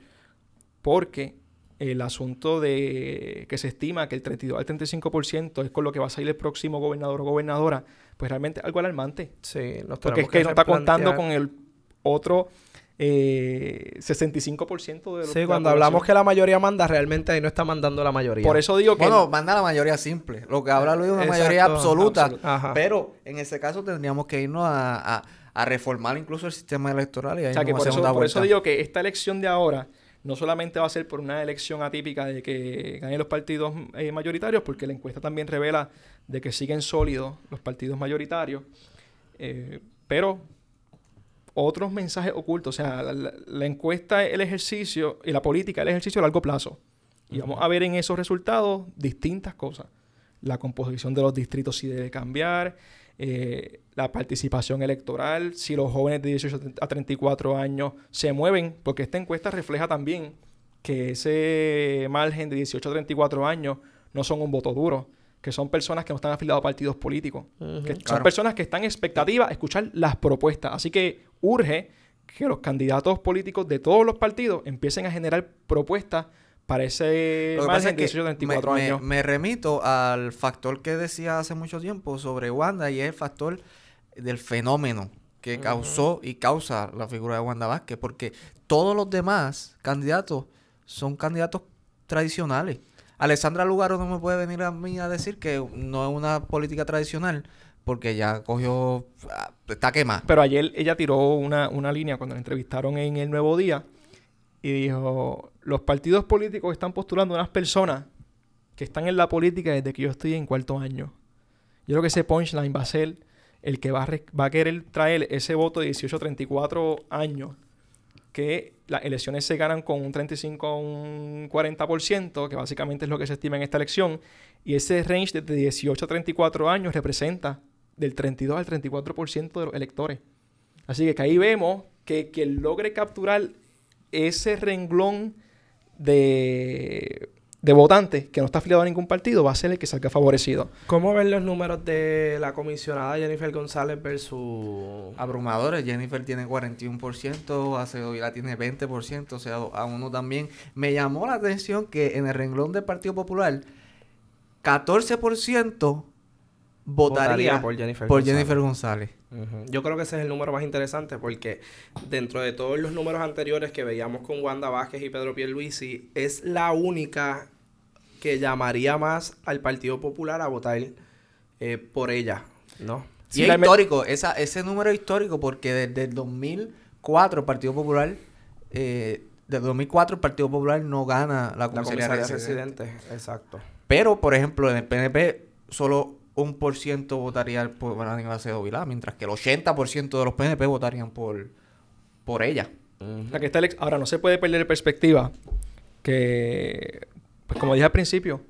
porque el asunto de que se estima que el 32 al 35% es con lo que va a salir el próximo gobernador o gobernadora, pues realmente algo alarmante. Sí, Porque es que, no está contando con el otro eh, 65% de los Sí, cuando hablamos que la mayoría manda, realmente ahí no está mandando la mayoría. Por eso digo que. Bueno, manda la mayoría simple. Lo que habla Luis es una mayoría absoluta. Pero en ese caso tendríamos que irnos a, reformar incluso el sistema electoral. Y ahí o sea, que por eso digo que esta elección de ahora no solamente va a ser por una elección atípica de que ganen los partidos eh, mayoritarios, porque la encuesta también revela de que siguen sólidos los partidos mayoritarios, eh, pero otros mensajes ocultos, o sea, la, encuesta es el ejercicio y la política es el ejercicio a largo plazo. Y vamos a ver en esos resultados distintas cosas. La composición de los distritos si debe cambiar, eh, la participación electoral, si los jóvenes de 18 a 34 años se mueven, porque esta encuesta refleja también que ese margen de 18 a 34 años no son un voto duro, que son personas que no están afiliados a partidos políticos, que son personas que están en expectativa a escuchar las propuestas. Así que urge que los candidatos políticos de todos los partidos empiecen a generar propuestas para ese margen de 18 24 años. Me, remito al factor que decía hace mucho tiempo sobre Wanda y es el factor del fenómeno que causó y causa la figura de Wanda Vázquez, porque todos los demás candidatos son candidatos tradicionales. Alessandra Lugaro no me puede venir a mí a decir que no es una política tradicional porque ya cogió, ah, está quemada. Pero ayer ella tiró una, una línea cuando la entrevistaron en El Nuevo Día y dijo, los partidos políticos están postulando unas personas que están en la política desde que yo estoy en cuarto año. Yo creo que ese punchline va a ser el que va a, va a querer traer ese voto de 18 a 34 años, que las elecciones se ganan con un 35 a un 40%, que básicamente es lo que se estima en esta elección, y ese range de 18 a 34 años representa del 32 al 34% de los electores. Así que, ahí vemos que quien logre capturar ese renglón de, de votantes que no está afiliado a ningún partido va a ser el que salga favorecido. ¿Cómo ven los números de la comisionada Jennifer González versus... Abrumadores. Jennifer tiene 41%, Acedovila tiene 20%, o sea, a uno también. Me llamó la atención que en el renglón del Partido Popular, 14% votaría, por Jennifer González. Yo creo que ese es el número más interesante porque dentro de todos los números anteriores que veíamos con Wanda Vázquez y Pedro Pierluisi, es la única que llamaría más al Partido Popular a votar eh, por ella, ¿no? Sí, es histórico, esa, ese número es histórico porque desde el 2004 el Partido Popular, eh, desde 2004 el Partido Popular no gana la comisaría, de Exacto. Pero, por ejemplo, en el PNP solo un por ciento votaría por Aníbal Acevedo Vilá, mientras que el 80% de los PNP votarían por, por ella. La que está el ex- Ahora, no se puede perder de perspectiva que, pues como dije al principio,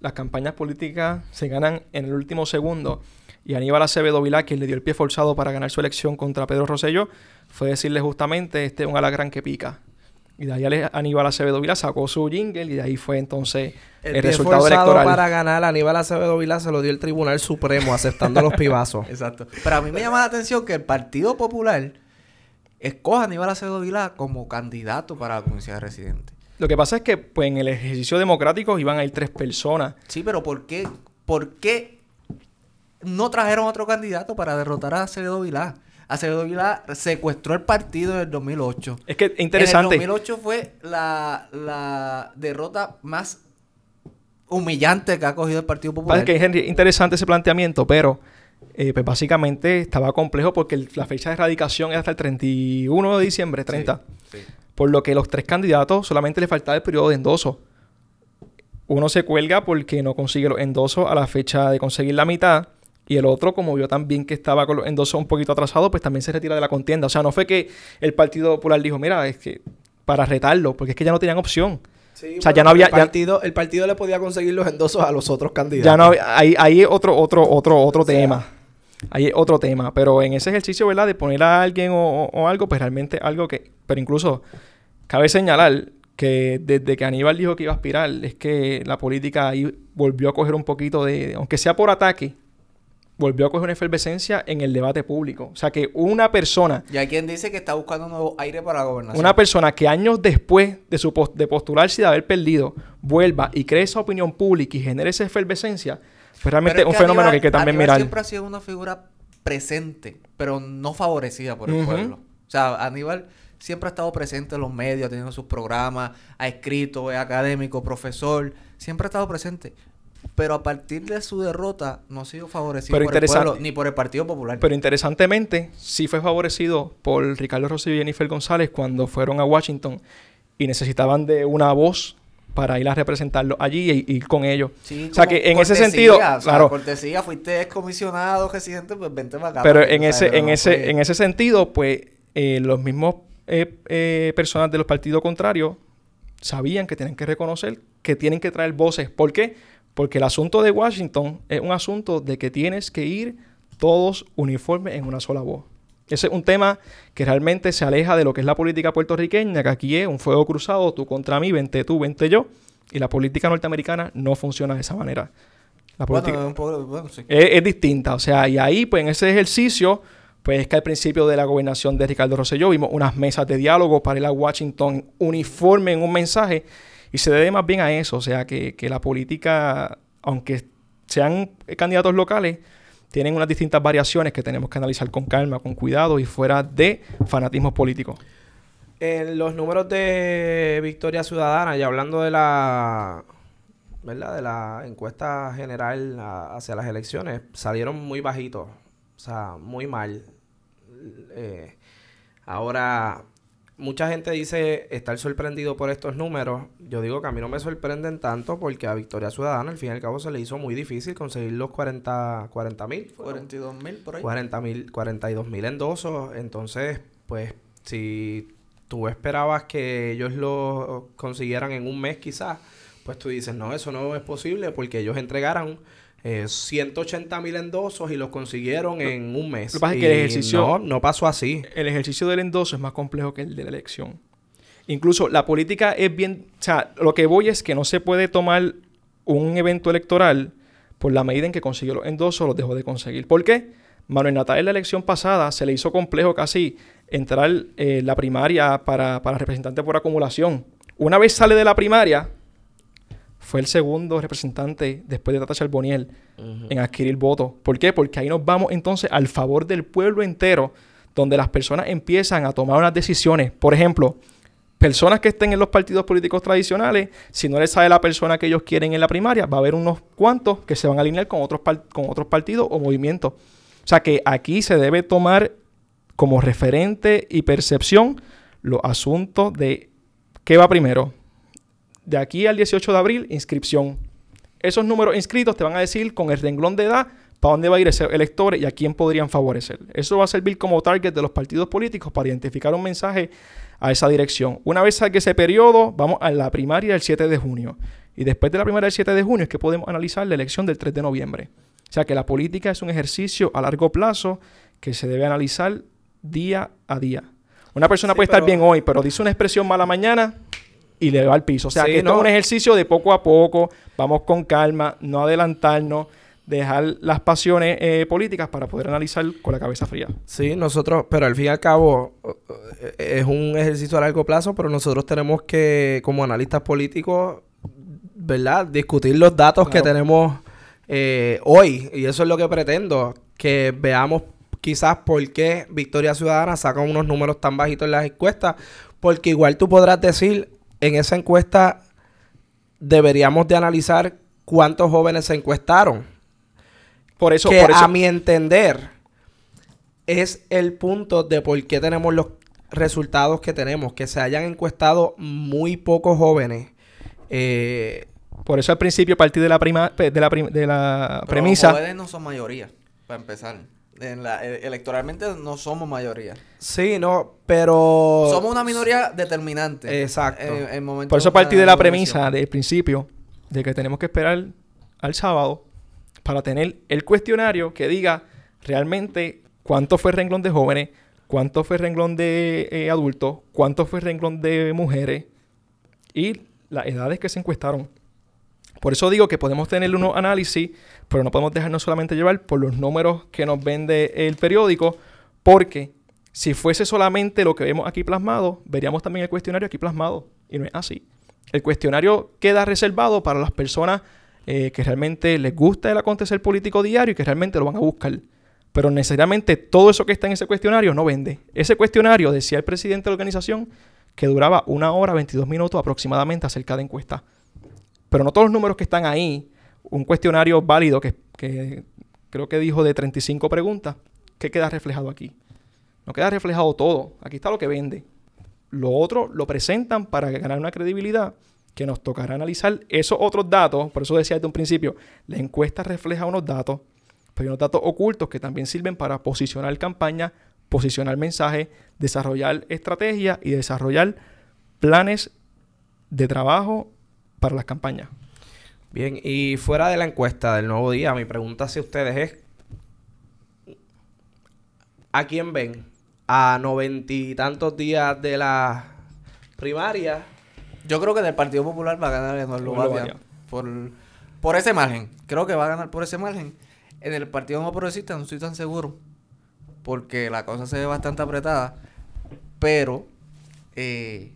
las campañas políticas se ganan en el último segundo. Y Aníbal Acevedo Vilá, quien le dio el pie forzado para ganar su elección contra Pedro Rosselló, fue decirle justamente, este es un alacrán que pica. Y de ahí Aníbal Acevedo Vilá sacó su jingle y de ahí fue entonces el, El, resultado electoral. para ganar Aníbal Acevedo Vilá se lo dio el Tribunal Supremo aceptando los (laughs) pibazos. Exacto. Pero a mí me llama la atención que el Partido Popular escoja a Aníbal Acevedo Vilá como candidato para la comunidad de residentes. Lo que pasa es que pues, en el ejercicio democrático iban a ir tres personas. Sí, pero ¿por qué, por qué no trajeron otro candidato para derrotar a Acevedo Vilá? Acevedo Vilá secuestró el partido en el 2008. Es que es interesante. En el 2008 fue la, la derrota más humillante que ha cogido el Partido Popular. Pasa que, Henry, interesante ese planteamiento, pero eh, pues básicamente estaba complejo porque el- la fecha de erradicación era hasta el 31 de diciembre, 30. Sí, sí. Por lo que los tres candidatos solamente le faltaba el periodo de endoso. Uno se cuelga porque no consigue los endosos a la fecha de conseguir la mitad. Y el otro, como vio también que estaba con los endosos un poquito atrasado, pues también se retira de la contienda. O sea, no fue que el Partido Popular dijo, mira, es que para retarlo, porque es que ya no tenían opción. Sí, O sea, ya no había- El ya- partido, el partido le podía conseguir los endosos a los otros candidatos. Ya no había- ahí, ahí otro, otro, otro, otro O sea, tema. Ahí es otro tema. Pero en ese ejercicio, ¿verdad? De poner a alguien o, o- o algo, pues realmente algo que. Pero incluso cabe señalar que desde que Aníbal dijo que iba a aspirar, es que la política ahí volvió a coger un poquito de. Aunque sea por ataque, volvió a coger una efervescencia en el debate público. O sea que una persona. Y hay quien dice que está buscando un nuevo aire para la gobernación. Una persona que años después de su pos- de postularse y de haber perdido, vuelva y cree esa opinión pública y genere esa efervescencia, pues realmente es un que fenómeno Aníbal- que hay que también Aníbal mirar. siempre ha sido una figura presente, pero no favorecida por el Ujú. pueblo. O sea, Aníbal siempre ha estado presente en los medios, ha tenido sus programas, ha escrito, es académico, profesor, siempre ha estado presente. Pero a partir de su derrota no ha sido favorecido Pero por el pueblo ni por el Partido Popular. Pero interesantemente, sí fue favorecido por Ricardo Rosselló y Jennifer González cuando fueron a Washington y necesitaban de una voz para ir a representarlo allí e ir con ellos. Sí, o sea que en ese cortesía, sentido, o sea, claro. cortesía, fuiste excomisionado, residente, pues vente para acá. Pero en ese, en no ese, fue- en ese sentido, pues eh, los mismos eh, eh, personas de los partidos contrarios sabían que tienen que reconocer que tienen que traer voces. ¿Por qué? Porque el asunto de Washington es un asunto de que tienes que ir todos uniformes en una sola voz. Ese es un tema que realmente se aleja de lo que es la política puertorriqueña, que aquí es un fuego cruzado, tú contra mí, vente tú, vente yo. Y la política norteamericana no funciona de esa manera. La política, Bueno, un poco- bueno, sí. es, es distinta. O sea, y ahí, pues en ese ejercicio, pues es que al principio de la gobernación de Ricardo Rosselló vimos unas mesas de diálogo para ir a Washington uniforme en un mensaje y se debe más bien a eso. O sea, que, que la política, aunque sean candidatos locales, tienen unas distintas variaciones que tenemos que analizar con calma, con cuidado y fuera de fanatismos políticos. En los números de Victoria Ciudadana, y hablando de la ¿verdad? de la encuesta general hacia las elecciones, salieron muy bajitos. O sea, muy mal. Eh, ahora, mucha gente dice estar sorprendido por estos números. Yo digo que a mí no me sorprenden tanto porque a Victoria Ciudadana, al fin y al cabo, se le hizo muy difícil conseguir los 40 mil. 42 mil por ahí. 40 mil, 42 mil endosos. Entonces, pues, si tú esperabas que ellos lo consiguieran en un mes quizás, pues tú dices, no, eso no es posible porque ellos entregaron eh, 180 mil endosos y los consiguieron en un mes. Lo que pasa es que el ejercicio- No, no pasó así. el ejercicio del endoso es más complejo que el de la elección. Incluso la política es bien... O sea, lo que voy es que no se puede tomar un evento electoral por la medida en que consiguió los endosos los dejó de conseguir. ¿Por qué? Manuel Natal en la elección pasada se le hizo complejo casi entrar en la primaria para, para representante por acumulación. Una vez sale de la primaria, fue el segundo representante después de Tata Charboniel en adquirir votos. ¿Por qué? Porque ahí nos vamos entonces al favor del pueblo entero, donde las personas empiezan a tomar unas decisiones. Por ejemplo, personas que estén en los partidos políticos tradicionales, si no les sale la persona que ellos quieren en la primaria, va a haber unos cuantos que se van a alinear con otros, con otros partidos o movimientos. O sea que aquí se debe tomar como referente y percepción los asuntos de qué va primero. De aquí al 18 de abril, inscripción. esos números inscritos te van a decir con el renglón de edad para dónde va a ir ese elector y a quién podrían favorecer. Eso va a servir como target de los partidos políticos para identificar un mensaje a esa dirección. Una vez salga ese periodo, vamos a la primaria del 7 de junio. Y después de la primaria del 7 de junio es que podemos analizar la elección del 3 de noviembre. O sea que la política es un ejercicio a largo plazo que se debe analizar día a día. Una persona puede estar bien hoy, pero dice una expresión mala mañana y le va al piso. O sea que esto es un ejercicio de poco a poco, vamos con calma, no adelantarnos dejar las pasiones eh, políticas para poder analizar con la cabeza fría. Sí, nosotros, pero al fin y al cabo es un ejercicio a largo plazo, pero nosotros tenemos que, como analistas políticos, ¿verdad? Discutir los datos que tenemos eh, hoy. Y eso es lo que pretendo, que veamos quizás por qué Victoria Ciudadana saca unos números tan bajitos en las encuestas, porque igual tú podrás decir, en esa encuesta deberíamos de analizar cuántos jóvenes se encuestaron por eso, que a mi entender es el punto de por qué tenemos los resultados que tenemos, que se hayan encuestado muy pocos jóvenes. Eh, por eso al principio partí de la prima, de la, de la premisa. Los jóvenes no son mayoría, para empezar. E, electoralmente no somos mayoría. Sí, no, pero... Somos una minoría determinante. Exacto. por eso partí de la premisa del principio de que tenemos que esperar al sábado para tener el cuestionario que diga realmente cuánto fue el renglón de jóvenes, cuánto fue el renglón de eh, adultos, cuánto fue el renglón de mujeres y las edades que se encuestaron. Por eso digo que podemos tener unos análisis, pero no podemos dejarnos solamente llevar por los números que nos vende el periódico, porque si fuese solamente lo que vemos aquí plasmado, veríamos también el cuestionario aquí plasmado. Y no es así. El cuestionario queda reservado para las personas eh, que realmente les gusta el acontecer político diario y que realmente lo van a buscar. Pero necesariamente todo eso que está en ese cuestionario no vende. Ese cuestionario, decía el presidente de la organización, que duraba una hora 22 minutos aproximadamente acerca de encuesta. Pero no todos los números que están ahí, un cuestionario válido que, creo que dijo de 35 preguntas, ¿qué queda reflejado aquí? No queda reflejado todo. Aquí está lo que vende. Lo otro lo presentan para ganar una credibilidad que nos tocará analizar esos otros datos. Por eso decía desde un principio, la encuesta refleja unos datos, pero hay unos datos ocultos que también sirven para posicionar campaña, posicionar mensajes, desarrollar estrategias y desarrollar planes de trabajo para las campañas. Bien, y fuera de la encuesta del nuevo día, mi pregunta hacia ustedes es, ¿a quién ven? A noventa y tantos días de la primaria yo creo que del Partido Popular va a ganar Batia. Por, por ese margen. Creo que va a ganar por ese margen. En el Partido No Progresista no estoy tan seguro. Porque la cosa se ve bastante apretada. Pero eh,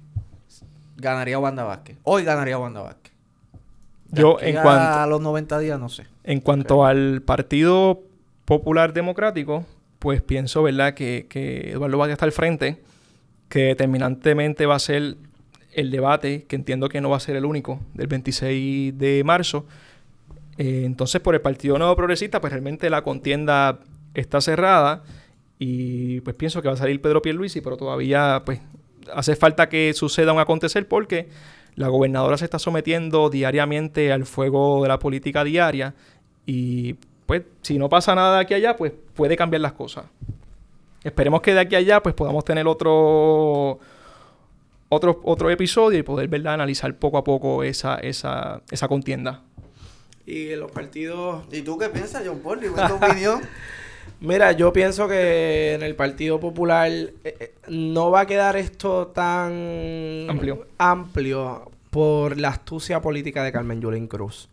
ganaría Wanda Vázquez. Hoy ganaría Wanda Vázquez. Yo en cuanto a los 90 días no sé. En cuanto al Partido Popular Democrático, pues pienso, ¿verdad?, que, que Eduardo Vázquez está al frente, que determinantemente va a ser el debate, que entiendo que no va a ser el único, del 26 de marzo. Eh, entonces, por el Partido Nuevo Progresista, pues realmente la contienda está cerrada y pues pienso que va a salir Pedro Pierluisi, pero todavía pues hace falta que suceda un acontecer porque la gobernadora se está sometiendo diariamente al fuego de la política diaria y pues si no pasa nada de aquí a allá, pues puede cambiar las cosas. Esperemos que de aquí a allá pues podamos tener otro otro, otro episodio y poder ¿verdad? analizar poco a poco esa, esa, esa contienda. Y los partidos. ¿Y tú qué piensas, John Paul? ¿Cuál tu opinión? (laughs) Mira, yo pienso que en el Partido Popular eh, eh, no va a quedar esto tan amplio, amplio por la astucia política de Carmen Yulín Cruz.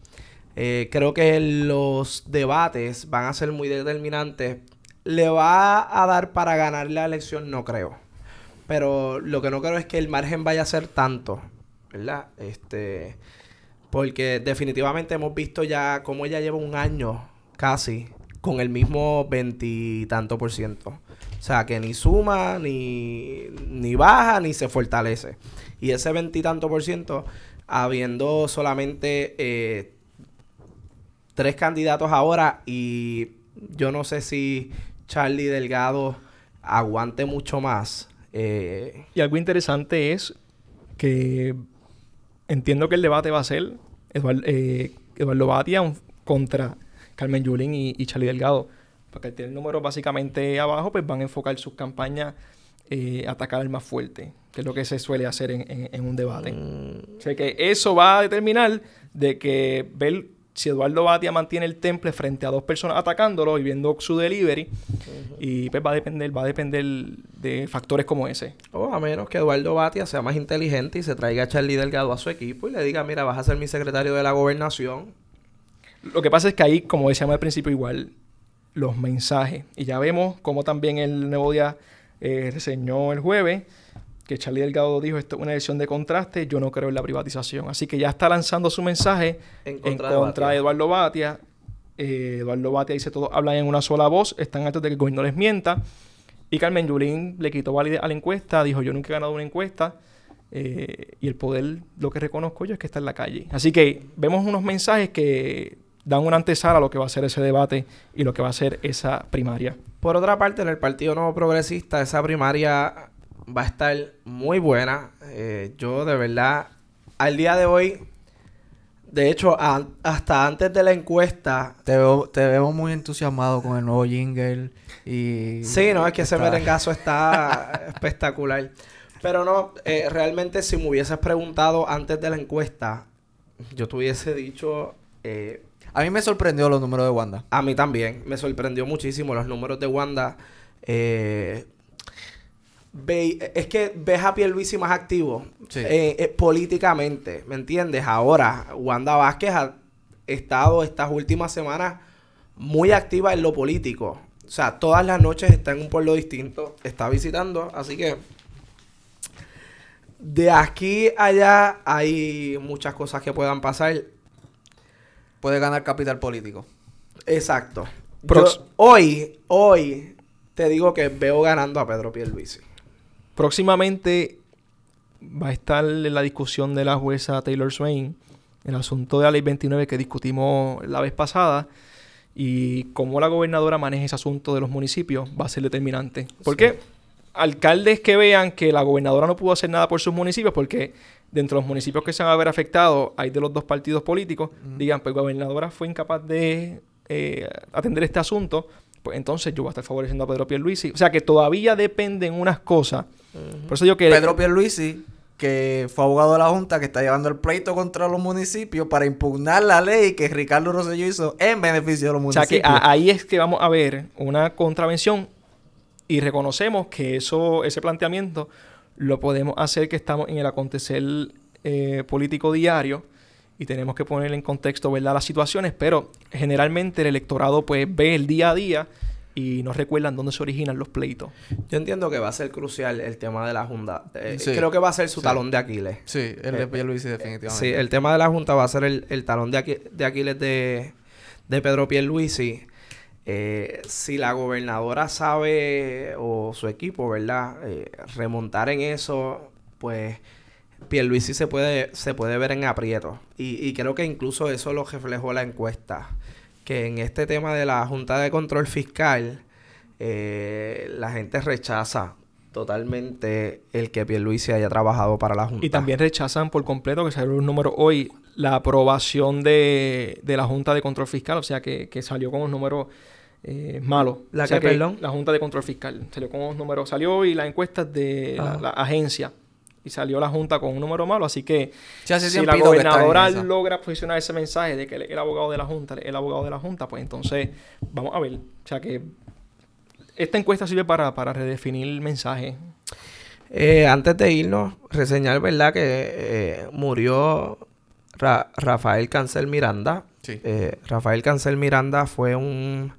Eh, creo que los debates van a ser muy determinantes. ¿Le va a dar para ganar la elección? No creo. Pero lo que no creo es que el margen vaya a ser tanto, ¿verdad? Este, porque definitivamente hemos visto ya cómo ella lleva un año casi con el mismo veintitanto por ciento. O sea, que ni suma, ni, ni baja, ni se fortalece. Y ese veintitanto por ciento, habiendo solamente eh, tres candidatos ahora, y yo no sé si Charlie Delgado aguante mucho más. Eh, y algo interesante es que entiendo que el debate va a ser, Eduardo, eh, Eduardo Batia contra Carmen Yulín y, y Charlie Delgado. Porque tener el número básicamente abajo, pues van a enfocar sus campañas eh, a atacar al más fuerte, que es lo que se suele hacer en, en- en un debate. Mm, O sea que eso va a determinar de que ver si Eduardo Batia mantiene el temple frente a dos personas atacándolo y viendo su delivery. Y pues va a depender, va a depender de factores como ese. O a menos que Eduardo Batia sea más inteligente y se traiga a Charlie Delgado a su equipo y le diga, mira, vas a ser mi secretario de la gobernación. Lo que pasa es que ahí, como decíamos al principio, igual los mensajes. Y ya vemos como también el nuevo día eh, reseñó el jueves que Charlie Delgado dijo esto es una elección de contraste, yo no creo en la privatización. Así que ya está lanzando su mensaje En en contra contra, de de, Batia. Eduardo Batia. Eh, Eduardo Batia dice todos hablan en una sola voz, están hartos de que el gobierno les mienta. Y Carmen Yulín le quitó validez a la encuesta, dijo yo nunca he ganado una encuesta. eh, y el poder, lo que reconozco yo es que está en la calle. Así que vemos unos mensajes que dan una antesala a lo que va a ser ese debate y lo que va a ser esa primaria. Por otra parte, en el Partido Nuevo Progresista, esa primaria va a estar muy buena. Eh, yo, de verdad, al día de hoy, de hecho, a- hasta antes de la encuesta, Te, veo- te vemos muy entusiasmado con el nuevo jingle y... Sí, no, es que ese merengazo está (laughs) espectacular. Pero no, eh, realmente si me hubieses preguntado antes de la encuesta, yo te hubiese dicho, eh, A mí me sorprendió los números de Wanda. a mí también, me sorprendió muchísimo los números de Wanda. Eh, ve- es que ves a Pierluisi más activo Sí. eh, eh, políticamente, ¿me entiendes? Ahora, Wanda Vázquez ha estado estas últimas semanas muy activa en lo político. O sea, todas las noches está en un pueblo distinto, está visitando, así que de aquí a allá hay muchas cosas que puedan pasar. Puede ganar capital político. Exacto. Prox- Yo hoy, hoy te digo que veo ganando a Pedro Pierluisi. Próximamente va a estar en la discusión de la jueza Taylor Swain el asunto de la ley 29 que discutimos la vez pasada y cómo la gobernadora maneja ese asunto de los municipios va a ser determinante. Porque alcaldes que vean que la gobernadora no pudo hacer nada por sus municipios porque dentro de los municipios que se van a ver afectados hay de los dos partidos políticos, digan, pues gobernadora fue incapaz de eh, atender este asunto, pues entonces yo voy a estar favoreciendo a Pedro Pierluisi. O sea que todavía dependen unas cosas. Por eso digo que... Pedro Pierluisi, que fue abogado de la Junta, que está llevando el pleito contra los municipios para impugnar la ley que Ricardo Rosselló hizo en beneficio de los O sea que municipios. ahí es que vamos a ver una contravención y reconocemos que eso, ese planteamiento lo podemos hacer que estamos en el acontecer eh, político diario y tenemos que poner en contexto ¿verdad? las situaciones, pero generalmente el electorado pues ve el día a día y no recuerdan dónde se originan los pleitos. Yo entiendo que va a ser crucial el tema de la Junta. Eh, Sí. Creo que va a ser su Sí. talón de Aquiles. Sí, el de Pierluisi definitivamente. Sí, el tema de la Junta va a ser el, el talón de, Aqui- de Aquiles de, de Pedro Pierluisi. Eh, si la gobernadora sabe, o su equipo, ¿verdad? Eh, remontar en eso, pues Pierluisi se puede, se puede ver en aprieto. Y, y creo que incluso eso lo reflejó la encuesta. Que en este tema de la Junta de Control Fiscal, eh, la gente rechaza totalmente el que Pierluisi haya trabajado para la Junta. Y también rechazan por completo, que salió un número hoy, la aprobación de, de la Junta de Control Fiscal, o sea que, que salió con un número eh, malo. ¿La O sea qué, perdón? La Junta de Control Fiscal. Salió con unos números, salió hoy la encuesta de la, agencia. Y salió la Junta con un número malo, así que hace si la que gobernadora logra posicionar ese mensaje de que el abogado de la Junta, el abogado de la Junta, pues entonces vamos a ver. O sea que esta encuesta sirve para, para redefinir el mensaje. Eh, antes de irnos, reseñar, ¿verdad? Que eh, murió Ra- Rafael Cancel Miranda. Sí. Eh, Rafael Cancel Miranda fue un...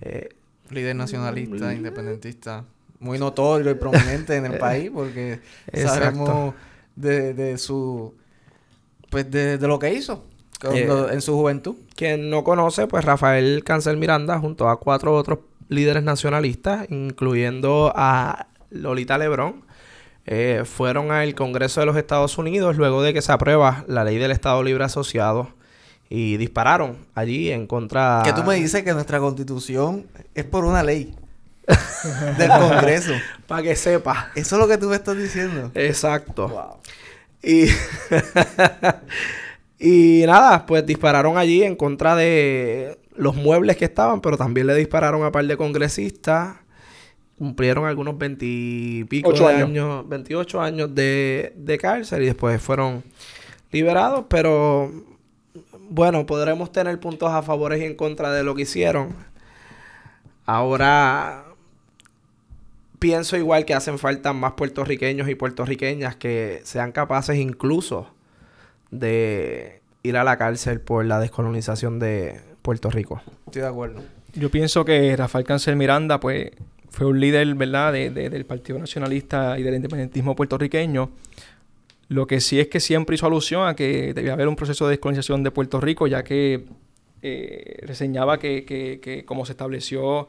eh, Líder nacionalista, independentista, muy notorio y prominente en el (laughs) país porque Exacto. sabemos de, de su... Pues de, de lo que hizo cuando- Eh, en su juventud. quien no conoce, pues Rafael Cancel Miranda, junto a cuatro otros líderes nacionalistas, incluyendo a Lolita Lebrón, eh, fueron al Congreso de los Estados Unidos luego de que se aprueba la ley del Estado Libre Asociado y dispararon allí en contra... Que tú me dices que nuestra constitución es por una ley (laughs) del Congreso. (laughs) Para que sepa. Eso es lo que tú me estás diciendo. Exacto. Wow. Y (laughs) Y nada, pues dispararon allí en contra de los muebles que estaban, pero también le dispararon a par de congresistas. Cumplieron algunos veintipico de años. años, 28 años de, de cárcel y después fueron liberados, pero bueno, podremos tener puntos a favor y en contra de lo que hicieron. Ahora pienso igual que hacen falta más puertorriqueños y puertorriqueñas que sean capaces incluso de ir a la cárcel por la descolonización de Puerto Rico. Estoy de acuerdo. Yo pienso que Rafael Cancel Miranda, pues, fue un líder, ¿verdad?, de- de- del Partido Nacionalista y del independentismo puertorriqueño. Lo que sí es que siempre hizo alusión a que debía haber un proceso de descolonización de Puerto Rico, ya que eh, reseñaba que, que, que como se estableció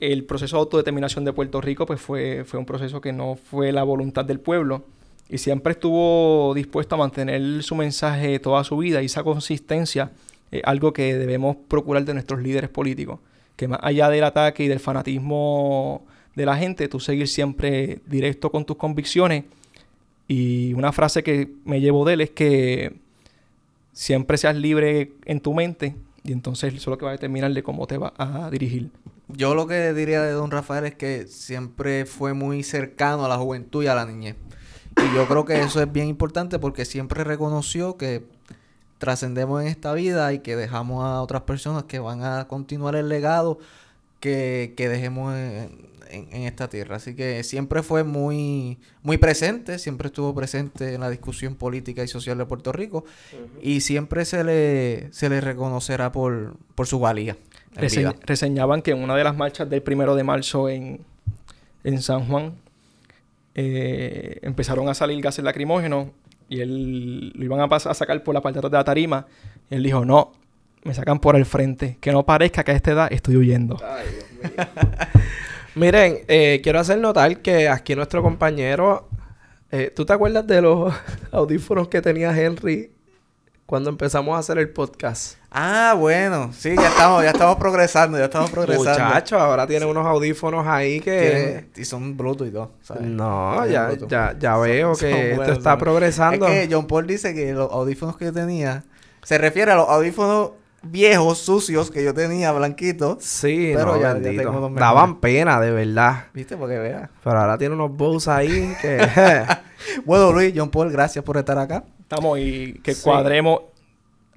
el proceso de autodeterminación de Puerto Rico, pues fue, fue un proceso que no fue la voluntad del pueblo. Y siempre estuvo dispuesto a mantener su mensaje toda su vida y esa consistencia es algo que debemos procurar de nuestros líderes políticos. Que más allá del ataque y del fanatismo de la gente, tú seguir siempre directo con tus convicciones. Y una frase que me llevo de él es que siempre seas libre en tu mente y entonces eso es lo que va a determinar de cómo te va a dirigir. Yo lo que diría de don Rafael es que siempre fue muy cercano a la juventud y a la niñez. Y yo creo que eso es bien importante porque siempre reconoció que trascendemos en esta vida y que dejamos a otras personas que van a continuar el legado que, que dejemos en, en- en esta tierra. Así que siempre fue muy, muy presente, siempre estuvo presente en la discusión política y social de Puerto Rico y siempre se le, se le reconocerá por, por su valía. en Rese- vida. reseñaban que en una de las marchas del primero de marzo en, en San Juan eh, empezaron a salir gases lacrimógenos y él lo iban a, pas- a sacar por la parte de la tarima. Y él dijo, no, me sacan por el frente, que no parezca que a esta edad estoy huyendo. (laughs) Miren, eh, quiero hacer notar que aquí nuestro compañero, eh, ¿tú te acuerdas de los (laughs) audífonos que tenía Henry cuando empezamos a hacer el podcast? Ah, bueno, sí, ya estamos, ya estamos progresando, ya estamos progresando. Muchachos, ahora tiene unos audífonos ahí que... Tienen- y son Bluetooth y todo, ¿sabes? No, ya, ya, ya veo Son- que son esto buenos, está son- progresando. Es que John Paul dice que los audífonos que yo tenía se refiere a los audífonos viejos, sucios que yo tenía, blanquitos. Sí, Pero no, ya- ya tengo. Daban pena, de verdad. ¿Viste? Porque vea. Pero ahora tiene unos Bose ahí que... (laughs) Bueno, Luis, John Paul, gracias por estar acá. Estamos y que Sí. cuadremos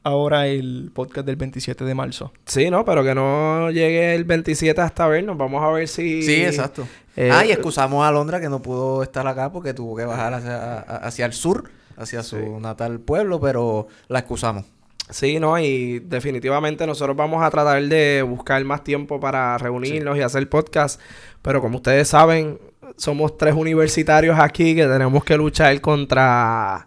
ahora el podcast del 27 de marzo. sí, no, pero que no llegue el 27 hasta vernos. Vamos a ver si... Sí, exacto. Eh, ah, y excusamos a Londra que no pudo estar acá porque tuvo que bajar hacia, hacia el sur, hacia su Sí. natal pueblo, pero la excusamos. Sí, no, y definitivamente nosotros vamos a tratar de buscar más tiempo para reunirnos y hacer podcast, pero como ustedes saben, somos tres universitarios aquí que tenemos que luchar contra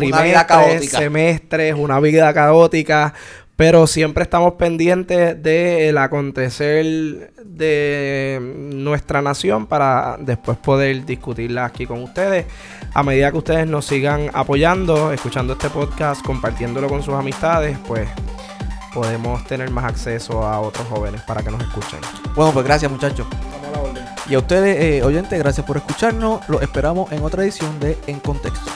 vida trimestres, caótica. semestres, una vida caótica, pero siempre estamos pendientes del acontecer de nuestra nación para después poder discutirla aquí con ustedes. A medida que ustedes nos sigan apoyando, escuchando este podcast, compartiéndolo con sus amistades, pues podemos tener más acceso a otros jóvenes para que nos escuchen. Bueno, pues gracias muchachos. Y a ustedes, eh, oyentes, gracias por escucharnos. Los esperamos en otra edición de En Contexto.